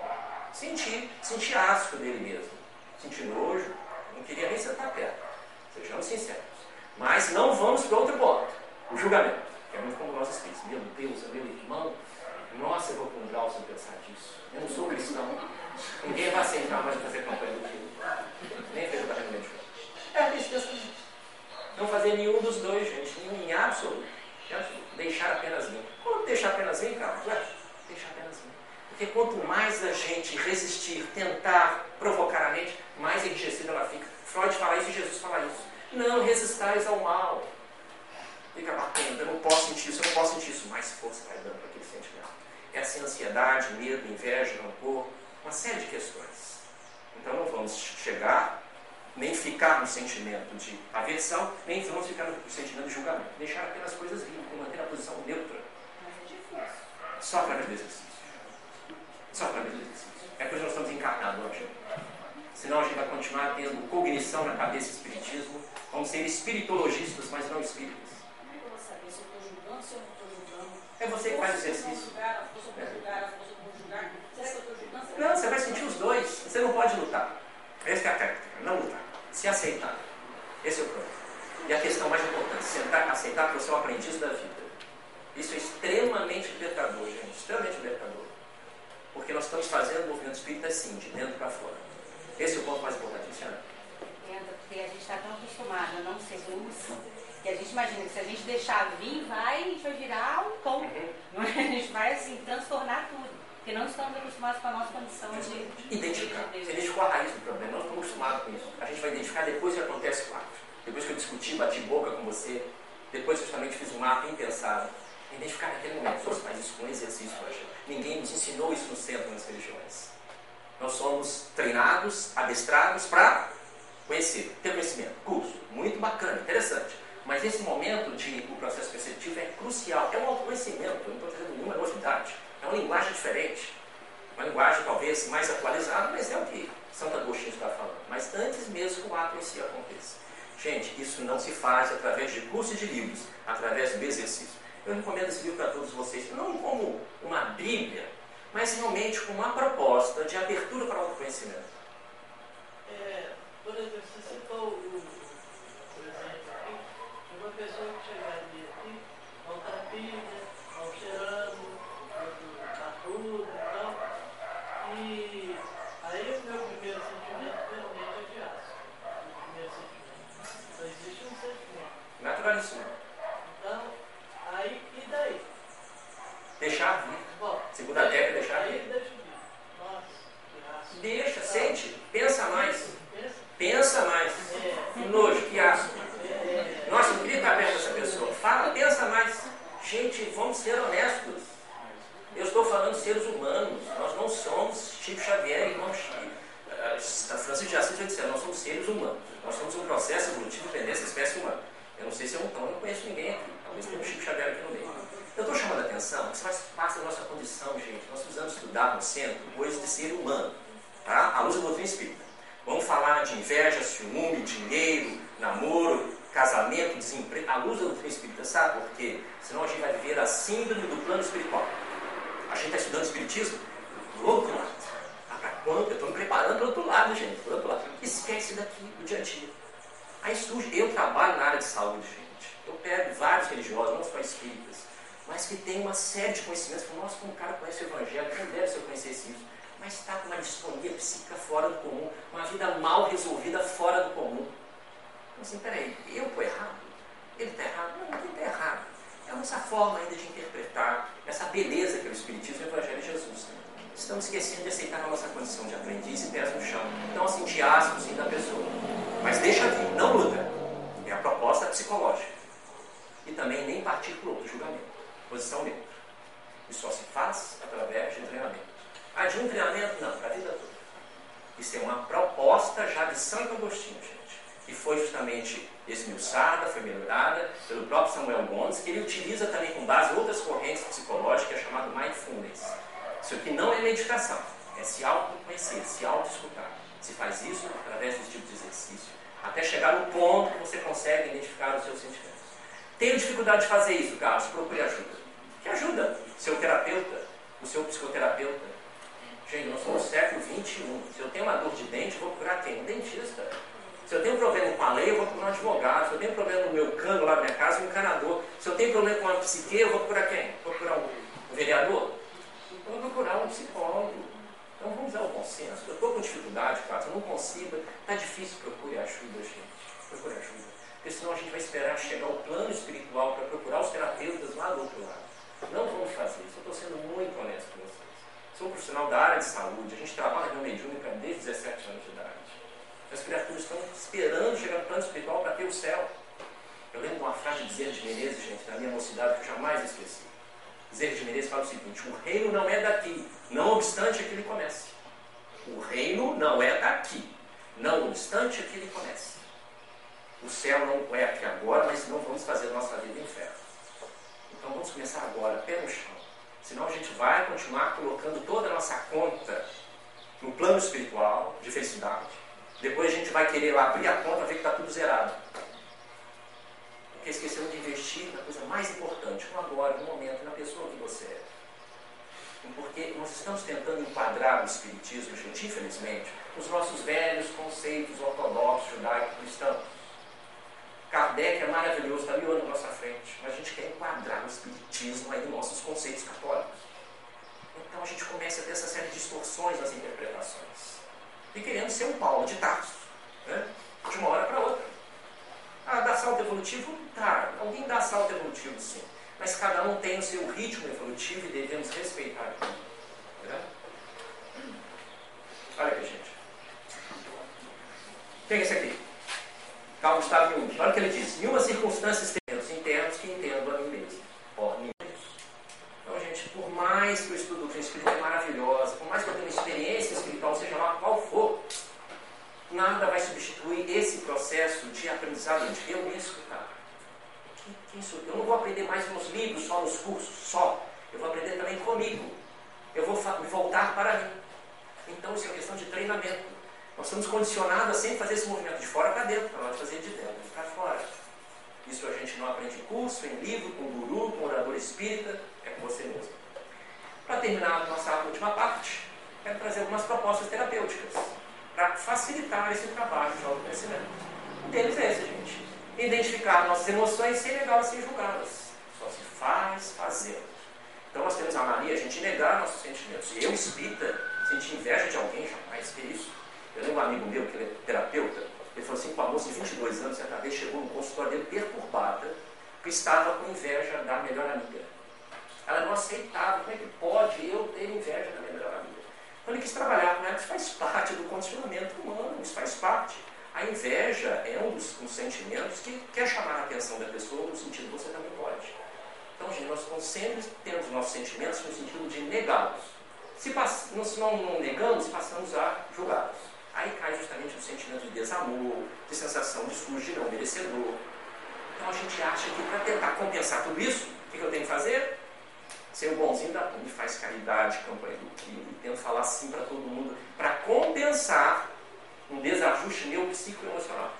Senti, senti asco dele mesmo. Senti nojo, não queria nem sentar perto. Sejamos sinceros. Mas não vamos para outro ponto. O julgamento. Que é muito como nós espíritos. Meu Deus, meu irmão, nossa, eu vou para um grau sem pensar disso. Eu não sou cristão. Ninguém vai aceitar mais fazer campanha do filho. Nem fez o carregamento de É a tristeza. Não fazer nenhum dos dois, gente. Nenhum em absoluto. Deixar apenas vir. Como deixar apenas vir, cara? Deixar apenas vir. Porque quanto mais a gente resistir, tentar provocar a mente, mais enrijecida ela fica. Freud fala isso e Jesus fala isso. Não resistais ao mal. Fica batendo, eu não posso sentir isso, eu não posso sentir isso. Mais força vai dando para aquele sentimento. Essa ansiedade, medo, inveja, rancor, uma série de questões. Então não vamos chegar, nem ficar no sentimento de aversão, nem vamos ficar no sentimento de julgamento. Deixar apenas coisas vir, manter a posição neutra. Mas é difícil. Só através do exercício. Só através do exercício. É por isso que nós estamos encarnados hoje. Senão a gente vai continuar tendo cognição na cabeça espiritismo. Vamos ser espiritologistas, mas não espíritas. Como é que eu vou saber se eu estou julgando, se eu não estou julgando? É você que faz o exercício. Não, você vai sentir os dois. Você não pode lutar. Essa é a técnica. Não lutar. Se aceitar. Esse é o problema. E a questão mais importante, sentar, aceitar que você é um aprendiz da vida. Isso é extremamente libertador, gente. Extremamente libertador. Porque nós estamos fazendo o movimento espírita assim, de dentro para fora. Esse é o ponto mais importante, Luciana. Porque a gente está tão acostumado a não ser luz, que a gente imagina que se a gente deixar vir, vai, a gente vai virar um tom. Uhum. Não é? A gente vai assim, transtornar tudo. Porque não estamos acostumados com a nossa condição de Identificar. de Você identificou a raiz do problema. Nós estamos acostumados com isso. A gente vai identificar depois que acontece o ato. Depois que eu discuti, bati boca com você, depois justamente fiz um ato impensado. Identificar naquele momento. Nós faz isso com exercício, Rocha. Ninguém nos ensinou isso no centro nas religiões. Nós somos treinados, adestrados para conhecer, ter conhecimento. Curso, muito bacana, interessante. Mas esse momento de o processo perceptivo é crucial. É um autoconhecimento, eu não estou trazendo nenhuma novidade. É uma linguagem diferente. Uma linguagem talvez mais atualizada, mas é o que Santo Agostinho está falando. Mas antes mesmo que o ato em si aconteça. Gente, isso não se faz através de cursos de livros, através do exercício. Eu recomendo esse livro para todos vocês, não como uma bíblia, mas realmente com uma proposta de abertura para o autoconhecimento. É, por exemplo, você citou o, por exemplo, uma pessoa que chegaria aqui, maltrapilha, mal cheirando, da tudo e tal, e aí o meu primeiro sentimento realmente é de asco. O primeiro sentimento. Só existe um sentimento. Naturalíssimo. Então, aí, e daí? Deixar vir. Bom, Segunda regra, deixar aí vir. deixa vir. Nossa, que asco. Deixa, sente, pensa mais. Pensa. Pensa mais. É, Nojo, que asco. é, Nossa, eu queria estar perto dessa pessoa. Fala, pensa mais. Gente, vamos ser honestos. Eu estou falando de seres humanos. Nós não somos Chico Xavier, irmão Chico. A Francis de Assis vai dizer, nós somos seres humanos. Nós somos um processo evolutivo dependente da espécie humana. Eu não sei se é um eu não conheço ninguém aqui. Talvez tenha um Chico Xavier aqui no meio. Eu estou chamando a atenção, isso faz parte da nossa condição, gente. Nós precisamos estudar no centro coisas de ser humano, tá? À luz da doutrina espírita. Vamos falar de inveja, ciúme, dinheiro, namoro, casamento, desemprego. À luz da doutrina espírita, sabe por quê? Senão a gente vai viver a síndrome do plano espiritual. A gente está estudando espiritismo do outro lado. Ah, para quando? Eu estou preparando para o outro lado, gente. Para outro lado. Esquece daqui, do dia a dia. Aí surge, eu trabalho na área de saúde, gente. Eu pego vários religiosos, não só espíritas, mas que tem uma série de conhecimentos. Falo, Nossa, como um cara conhece o Evangelho, quem deve se eu conhecesse isso? Mas está com uma disfonia psíquica fora do comum, uma vida mal resolvida fora do comum. Então, assim, peraí, eu estou errado? Ele está errado? Não, ninguém está errado. É a nossa forma ainda de interpretar essa beleza que é o Espiritismo e o Evangelho de Jesus. Estamos esquecendo de aceitar a nossa condição de aprendiz e pés no chão. Então, assim, sentir asco sim da pessoa. Mas deixa vir, não luta. É a proposta psicológica. E também nem partir para outro julgamento. Posição neutra. E só se faz através de treinamento. Ah, de um treinamento? Não, para a vida toda. Isso é uma proposta já de Santo Agostinho, gente, que foi justamente esmiuçada, foi melhorada pelo próprio Samuel Bondes, que ele utiliza também com base outras correntes psicológicas, chamado mindfulness. Isso aqui não é meditação, é se autoconhecer, se auto-escutar. Se faz isso através desse tipo de exercício, até chegar no ponto que você consegue identificar os seus sentimentos. Tenho dificuldade de fazer isso, Carlos, procure ajuda. Que ajuda? Seu terapeuta, o seu psicoterapeuta. Gente, nós somos século XXI. Se eu tenho uma dor de dente, eu vou procurar quem? Um dentista. Se eu tenho problema com a lei, eu vou procurar um advogado. Se eu tenho problema no meu cano lá na minha casa, um encanador. Se eu tenho problema com a psique, eu? Vou procurar um, um vereador? Eu vou procurar um psicólogo. Então vamos usar o bom senso. Eu estou com dificuldade, Cássio, eu não consigo. Está difícil, procure ajuda, gente. Procure ajuda. Porque senão a gente vai esperar chegar ao plano espiritual para procurar os terapeutas lá do outro lado. Não vamos fazer isso. Eu estou sendo muito honesto com vocês. Sou um profissional da área de saúde. A gente trabalha no mediúnica desde 17 anos de idade. As criaturas estão esperando chegar no plano espiritual para ter o céu. Eu lembro de uma frase de Bezerra de Menezes, gente, da minha mocidade, que eu jamais esqueci. Bezerra de Menezes fala o seguinte: o reino não é daqui, não obstante que ele comece. O reino não é daqui, não obstante que ele comece. O céu não é aqui agora, mas não vamos fazer a nossa vida inferno. Então vamos começar agora, pé no chão. Senão a gente vai continuar colocando toda a nossa conta no plano espiritual de felicidade. Depois a gente vai querer lá abrir a conta e ver que está tudo zerado. Porque esquecemos de investir na coisa mais importante, no agora, no momento, na pessoa que você é. Porque nós estamos tentando enquadrar o Espiritismo, gente, infelizmente, nos nossos velhos conceitos ortodoxos, judaico-cristãos. Kardec é maravilhoso, está mil anos na nossa frente, mas a gente quer enquadrar o Espiritismo aí nos nossos conceitos católicos. Então a gente começa a ter essa série de distorções nas interpretações. E querendo ser um Paulo de Tarso, né? de uma hora para outra. Ah, dá salto evolutivo? Tá, alguém dá salto evolutivo sim. Mas cada um tem o seu ritmo evolutivo e devemos respeitar. Né? Olha aqui, gente. Pega esse aqui. Carl Gustavo Jung. Olha o que ele diz. Em uma circunstância externos internos que entendo a mim mesmo. Ó, mim mesmo. Então, gente, por mais que o estudo do espírito é maravilhoso, por mais que eu tenha experiência espiritual, seja lá qual for, nada vai substituir esse processo de aprendizado de eu me escutar. Quem, quem sou eu? Não vou aprender mais nos livros, só nos cursos, só. Eu vou aprender também comigo. Eu vou voltar para mim. Então, isso é questão de treinamento. Nós estamos condicionados a sempre fazer esse movimento de fora para dentro, para nós fazer de dentro para fora. Isso a gente não aprende em curso, em livro, com guru, com orador espírita, é com você mesmo. Para terminar a nossa última parte, quero trazer algumas propostas terapêuticas para facilitar esse trabalho de autoconhecimento. Um deles é esse, gente. Identificar nossas emoções sem negá-las, sem julgá-las. Só se faz fazendo. Então nós temos a mania de a gente negar nossos sentimentos. Eu, espírita, sentir inveja de alguém, jamais que isso. Eu lembro um amigo meu, que ele é terapeuta, ele falou assim, com a moça de 22 anos, certa vez chegou no consultório dele perturbada, porque estava com inveja da melhor amiga. Ela não aceitava, como é que pode eu ter inveja da minha melhor amiga? Então ele quis trabalhar com ela, isso faz parte do condicionamento humano, isso faz parte. A inveja é um dos, dos sentimentos que quer chamar a atenção da pessoa no sentido você também pode. Então, gente, nós sempre tendo os nossos sentimentos no sentido de negá-los. Se, se não, não negamos, passamos a julgá-los. Aí cai justamente o sentimento de desamor, de sensação de sujo, de não merecedor. Então a gente acha que para tentar compensar tudo isso, o que, que eu tenho que fazer? Ser o bonzinho da turma, faz caridade, campanha do quilo, tento falar assim para todo mundo, para compensar um desajuste meu psicoemocional.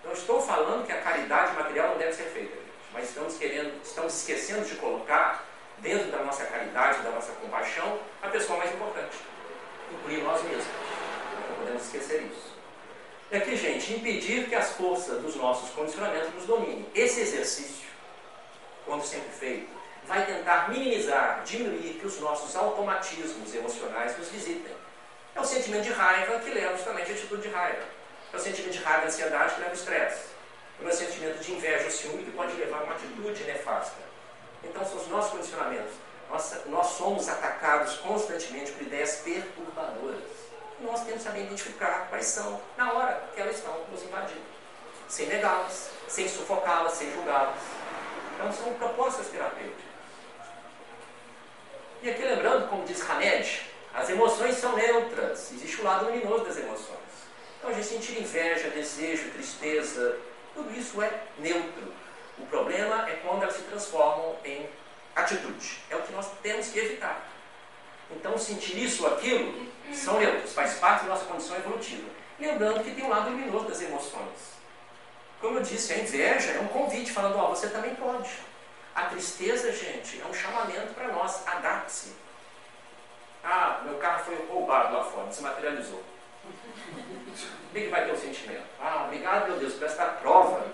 Então estou falando que a caridade material não deve ser feita, mas estamos querendo, estamos esquecendo de colocar dentro da nossa caridade, da nossa compaixão, a pessoa mais importante, incluir nós mesmos. Podemos esquecer isso. E aqui, gente, impedir que as forças dos nossos condicionamentos nos dominem. Esse exercício, quando sempre feito, vai tentar minimizar, diminuir que os nossos automatismos emocionais nos visitem. É o sentimento de raiva que leva justamente a atitude de raiva. É o sentimento de raiva e ansiedade que leva ao estresse. É o sentimento de inveja ou ciúme que pode levar a uma atitude nefasta. Então, são os nossos condicionamentos. Nós, nós somos atacados constantemente por ideias perturbadoras. Nós temos que saber identificar quais são, na hora que elas estão nos invadindo. Sem negá-las, sem sufocá-las, sem julgá-las. Então, são propostas terapêuticas. E aqui lembrando, como diz Hamed, as emoções são neutras, existe o lado luminoso das emoções. Então, a gente sentir inveja, desejo, tristeza, tudo isso é neutro. O problema é quando elas se transformam em atitude. É o que nós temos que evitar. Então, sentir isso ou aquilo são neutros, faz parte da nossa condição evolutiva. Lembrando que tem um lado luminoso das emoções. Como eu disse, a inveja é um convite falando, ó, você também pode. A tristeza, gente, é um chamamento para nós, adapte-se. Ah, meu carro foi roubado lá fora, desmaterializou. [LAUGHS] O que vai ter o sentimento? Ah, obrigado, meu Deus, por esta prova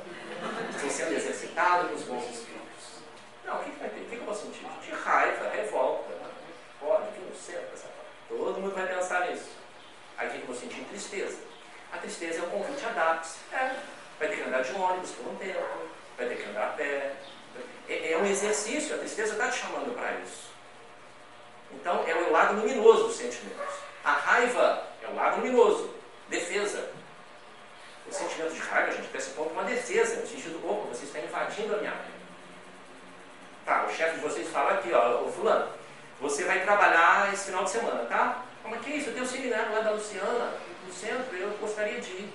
Estou sendo exercitado com os bons espíritos. Não, o que, que vai ter? O que, que eu vou sentir? De raiva, revolta. Pode, que no centro essa Todo mundo vai pensar nisso. Aí o que, que eu vou sentir? Tristeza. A tristeza é o convite adapte-se. É. Vai ter que andar de ônibus por um tempo, vai ter que andar a pé. É, é um exercício, a tristeza está te chamando para isso. Então, é o lado luminoso dos sentimentos. A raiva é o lado luminoso, defesa. O sentimento de raiva, gente, pressuponta uma defesa, no sentido, opa, você está invadindo a minha área. Tá, o chefe de vocês fala aqui, ó, ô fulano, você vai trabalhar esse final de semana, tá? Mas que isso? Eu tenho um seminário lá da Luciana, no centro, eu gostaria de ir.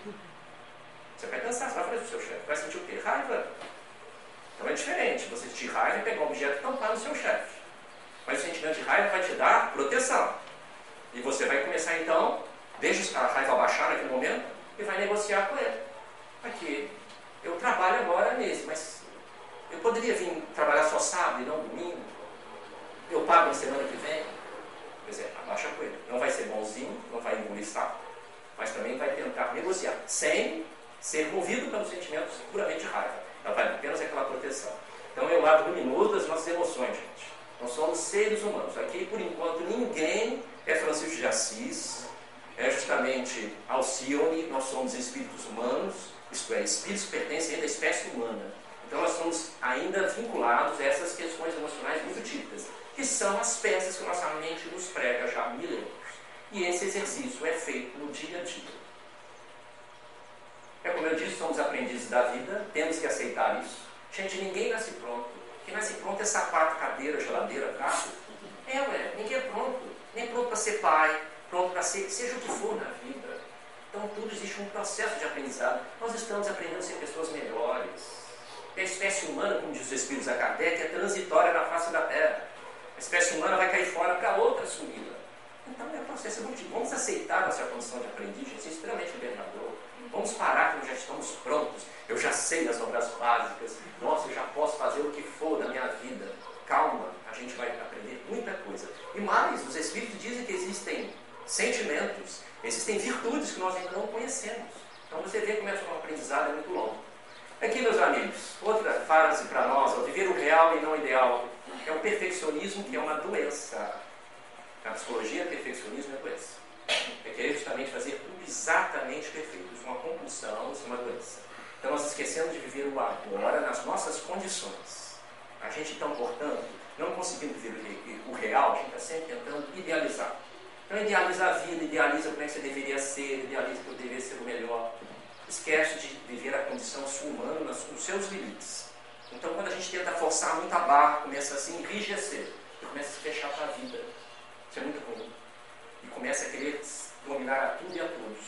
Você vai pensar, você vai fazer o seu chefe. Vai sentir o quê? Raiva. Então é diferente. Você sentir raiva e pegar um objeto e tampar no seu chefe. Mas o sentimento de raiva vai te dar proteção. E você vai começar então, deixa a raiva baixar naquele momento, e vai negociar com ele. Aqui, eu trabalho agora nesse, mas eu poderia vir trabalhar só sábado e não domingo? Eu pago na semana que vem? Pois é, abaixa com ele. Não vai ser bonzinho, não vai engolir saco, mas também vai tentar negociar, sem ser movido pelos sentimentos puramente de raiva. Ela vai apenas aquela proteção. Então é o lado luminoso das nossas emoções, gente. Nós somos seres humanos. Aqui, por enquanto, ninguém é Francisco de Assis, é justamente Alcione, nós somos espíritos humanos, isto é, espíritos que pertencem à espécie humana. Então nós somos ainda vinculados a essas questões emocionais muito típicas, que são as peças que nossa mente nos prega já há milênios. E esse exercício é feito no dia a dia. É como eu disse, somos aprendizes da vida, temos que aceitar isso. Gente, ninguém nasce pronto. Quem nasce pronto é sapato, cadeira, geladeira, carro. É, ué, ninguém é pronto. Nem pronto para ser pai, pronto para ser, seja o que for na vida. Então, tudo existe um processo de aprendizado. Nós estamos aprendendo a ser pessoas melhores. A espécie humana, como diz os Espíritos da é transitória na face da Terra. A espécie humana vai cair fora para outra sumida. Então é um processo muito Vamos aceitar nossa condição de aprendiz, gente, é extremamente libertador. Vamos parar que nós já estamos prontos. Eu já sei as obras básicas. Nossa, eu já posso fazer o que for na minha vida. Calma, a gente vai aprender muita coisa. E mais, os Espíritos dizem que existem sentimentos, existem virtudes que nós ainda não conhecemos. Então você vê como é que um aprendizado é muito longo. Aqui, meus amigos, outra frase para nós, o viver o real e não o ideal, é o perfeccionismo que é uma doença. Na psicologia, perfeccionismo é doença. É querer justamente fazer tudo exatamente perfeito. Isso é uma compulsão, isso é uma doença. Então nós esquecemos de viver o agora nas nossas condições. A gente, então, portanto, não conseguindo viver o real, a gente está sempre tentando idealizar. Então idealiza a vida, idealiza como é que você deveria ser, idealiza que eu deveria ser o melhor. Esquece de viver a condição humana nos seus limites. Então quando a gente tenta forçar muito a barra, começa a se enrijecer, começa a se fechar para a vida. É muito ruim. E começa a querer dominar a tudo e a todos.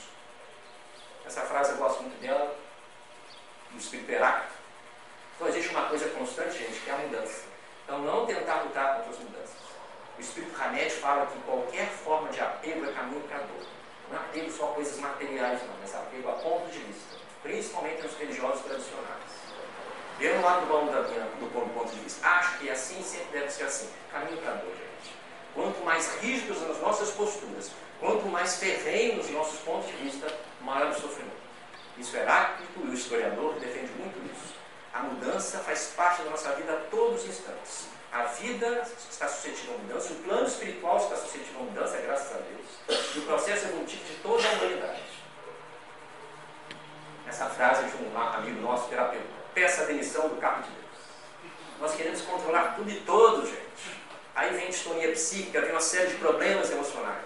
Essa frase eu gosto muito dela, do Espírito Heráclito. Então existe uma coisa constante, gente, que é a mudança. Então não tentar lutar contra as mudanças. O Espírito Hamed fala que qualquer forma de apego é caminho para a dor. Não é apego só a coisas materiais, não, mas apego a ponto de vista, principalmente os religiosos tradicionais. Eu não lado bom da minha, do ponto de vista. Acho que é assim sempre deve ser assim. Caminho para a dor, gente. Quanto mais rígidos nas nossas posturas, quanto mais ferrenhos os nossos pontos de vista, maior o sofrimento. Isso é Heráclito e o historiador defende muito isso. A mudança faz parte da nossa vida a todos os instantes. A vida está suscetível a mudança, o plano espiritual está suscetível a mudança, graças a Deus, e o processo evolutivo de toda a humanidade. Essa frase de um amigo nosso, terapeuta: peça a demissão do carro de Deus. Nós queremos controlar tudo e todos, gente. Aí vem distonia psíquica, vem uma série de problemas emocionais.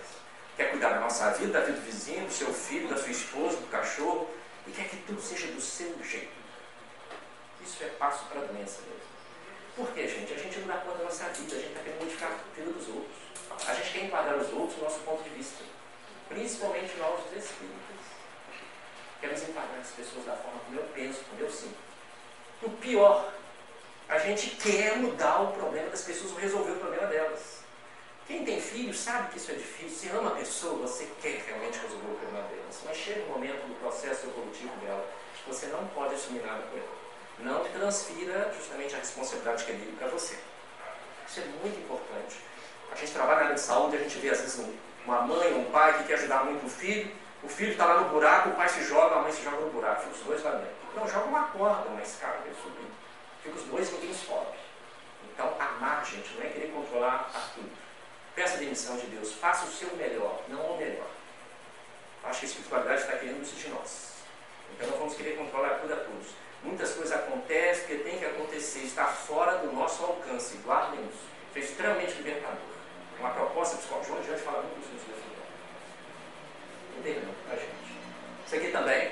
Quer cuidar da nossa vida, da vida do vizinho, do seu filho, da sua esposa, do cachorro, e quer que tudo seja do seu jeito. Isso é passo para a doença mesmo. Por quê, gente? A gente não dá conta da nossa vida, a gente está querendo modificar a vida dos outros. A gente quer enquadrar os outros do nosso ponto de vista. Principalmente nós, os espíritas. Queremos enquadrar as pessoas da forma como eu penso, como eu sinto. O pior, a gente quer mudar o problema das pessoas ou resolver o problema delas. Quem tem filhos sabe que isso é difícil. Você ama a pessoa, você quer realmente resolver o problema delas. Mas chega um momento do processo evolutivo dela que você não pode assumir nada com ela não transfira justamente a responsabilidade que é dele para você. Isso é muito importante. A gente trabalha na área de saúde, a gente vê às vezes uma mãe, um pai que quer ajudar muito o filho, o filho está lá no buraco, o pai se joga, a mãe se joga no buraco, os dois lá dentro. Não, joga uma corda, uma escada para subir. Fica os dois ninguém sobe. Então, amar, gente, não é querer controlar a tudo. Peça a demissão de Deus, faça o seu melhor, não o melhor. Acho que a espiritualidade está querendo isso de nós. Então, não vamos querer controlar tudo a todos. Muitas coisas acontecem que tem que acontecer, está fora do nosso alcance. Guardem isso. Isso é extremamente libertador. Uma proposta psicológica. João Diante fala muito isso no livro. Entendeu, tá, gente? Isso aqui também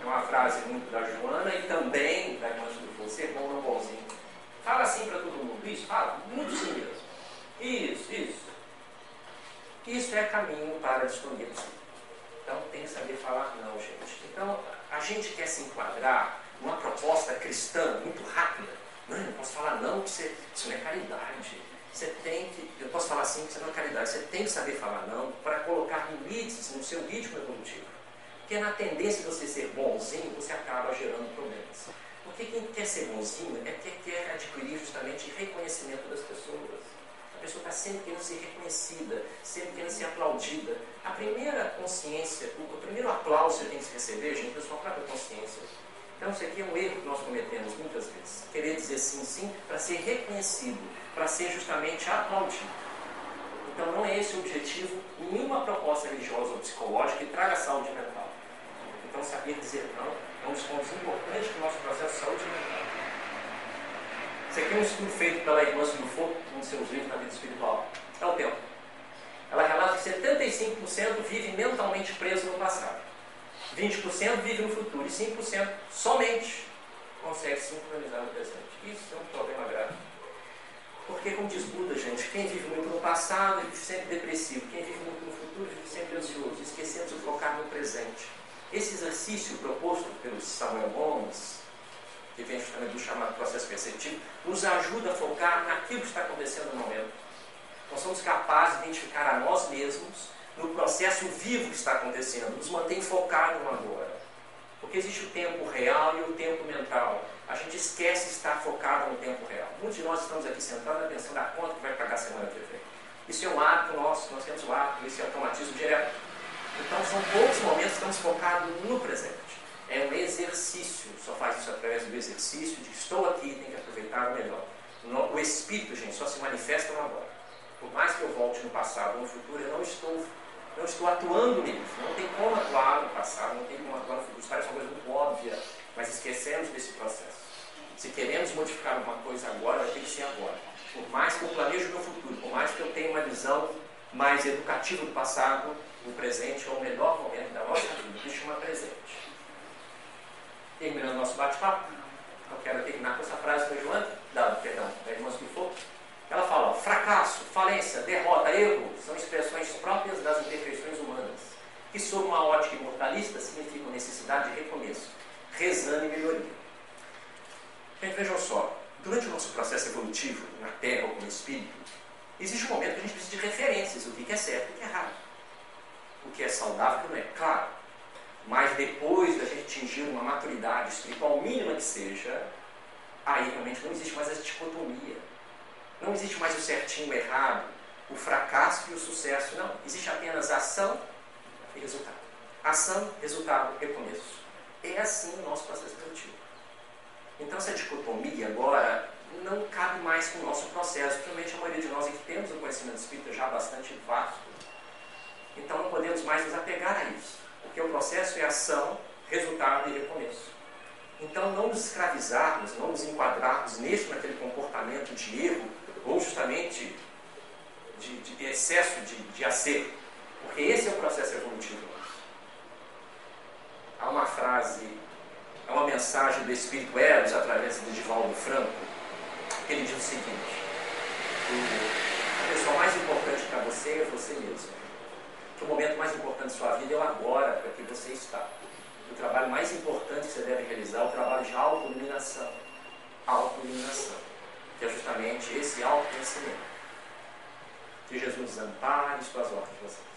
é uma frase muito da Joana e também da irmã do Ser bom, não bonzinho. Fala assim para todo mundo. Isso, fala. Muito sim mesmo. Isso, isso. Isso é caminho para a distonia Então tem que saber falar não, gente. Então, a gente quer se enquadrar numa proposta cristã muito rápida. Não, eu não posso falar não, você, isso não é caridade. Você tem que, eu posso falar sim, isso não é caridade. Você tem que saber falar não para colocar limites no seu ritmo evolutivo. Porque na tendência de você ser bonzinho, você acaba gerando problemas. Porque quem quer ser bonzinho é que quer adquirir justamente reconhecimento das pessoas. A pessoa está sempre querendo ser reconhecida, sempre querendo ser aplaudida. A primeira consciência, o, o primeiro aplauso que tem que receber, gente, é a sua própria consciência. Então, isso aqui é um erro que nós cometemos muitas vezes. Querer dizer sim, sim, para ser reconhecido, para ser justamente aplaudido. Então, não é esse o objetivo nenhuma proposta religiosa ou psicológica que traga saúde mental. Então, saber dizer não é um dos pontos importantes do nosso processo. Isso aqui é um estudo feito pela irmã Silufo, um dos seus livros na vida espiritual. É o tempo. Ela relata que 75% vive mentalmente preso no passado. 20% vive no futuro e 5% somente consegue sincronizar no presente. Isso é um problema grave. Porque, como diz Buda, gente, quem vive muito no passado vive sempre depressivo. Quem vive muito no futuro vive sempre ansioso, esquecendo de focar no presente. Esse exercício proposto pelo Samuel Gomes, que vem justamente do chamado processo perceptivo, nos ajuda a focar naquilo que está acontecendo no momento. Nós somos capazes de identificar a nós mesmos no processo vivo que está acontecendo, nos mantém focado no agora. Porque existe o tempo real e o tempo mental. A gente esquece de estar focado no tempo real. Muitos de nós estamos aqui sentados pensando a conta que vai pagar semana que vem. Isso é um hábito nosso, nós temos o hábito, esse automatismo direto. Então são poucos momentos que estamos focados no presente. É um exercício, só faz isso através do exercício de estou aqui, tem que aproveitar o melhor. O Espírito, gente, só se manifesta no agora. Por mais que eu volte no passado ou no futuro, eu não estou, não estou atuando nisso. Não tem como atuar no passado, não tem como atuar no futuro. Isso parece uma coisa muito óbvia, mas esquecemos desse processo. Se queremos modificar alguma coisa agora, vai ter que ser agora. Por mais que eu planeje o meu futuro, por mais que eu tenha uma visão mais educativa do passado, o presente é o melhor momento da nossa vida, que chama presente. Terminando nosso bate-papo, eu quero terminar com essa frase da Joana, da, perdão, da irmã Spifou. Ela fala, fracasso, falência, derrota, erro, são expressões próprias das imperfeições humanas, que sob uma ótica imortalista significam necessidade de recomeço, rezando e melhoria. Gente, vejam só, durante o nosso processo evolutivo, na Terra ou como espírito, existe um momento que a gente precisa de referências, o que é certo e o que é errado. O que é saudável e o que não é. Claro, mas depois da gente atingir uma maturidade espiritual mínima que seja, aí realmente não existe mais essa dicotomia. Não existe mais o certinho, o errado, o fracasso e o sucesso, não. Existe apenas ação e resultado. Ação, resultado, recomeço. É assim o nosso processo evolutivo. Então essa dicotomia agora não cabe mais com o nosso processo. Principalmente a maioria de nós que temos um conhecimento espírita já bastante vasto. Então não podemos mais nos apegar a isso. Porque o processo é ação, resultado e recomeço. Então não nos escravizarmos, não nos enquadrarmos nesse naquele comportamento de erro ou justamente de, de excesso de, de acerto. Porque esse é o processo evolutivo. Há uma frase é uma mensagem do Espírito Eros através de Divaldo Franco, que ele diz o seguinte: a pessoa mais importante para você é você mesmo. Que o momento mais importante da sua vida é o agora, para que você está. O trabalho mais importante que você deve realizar é o trabalho de autoiluminação. Autoiluminação. Que é justamente esse autoconhecimento. Que Jesus ampare suas vocês.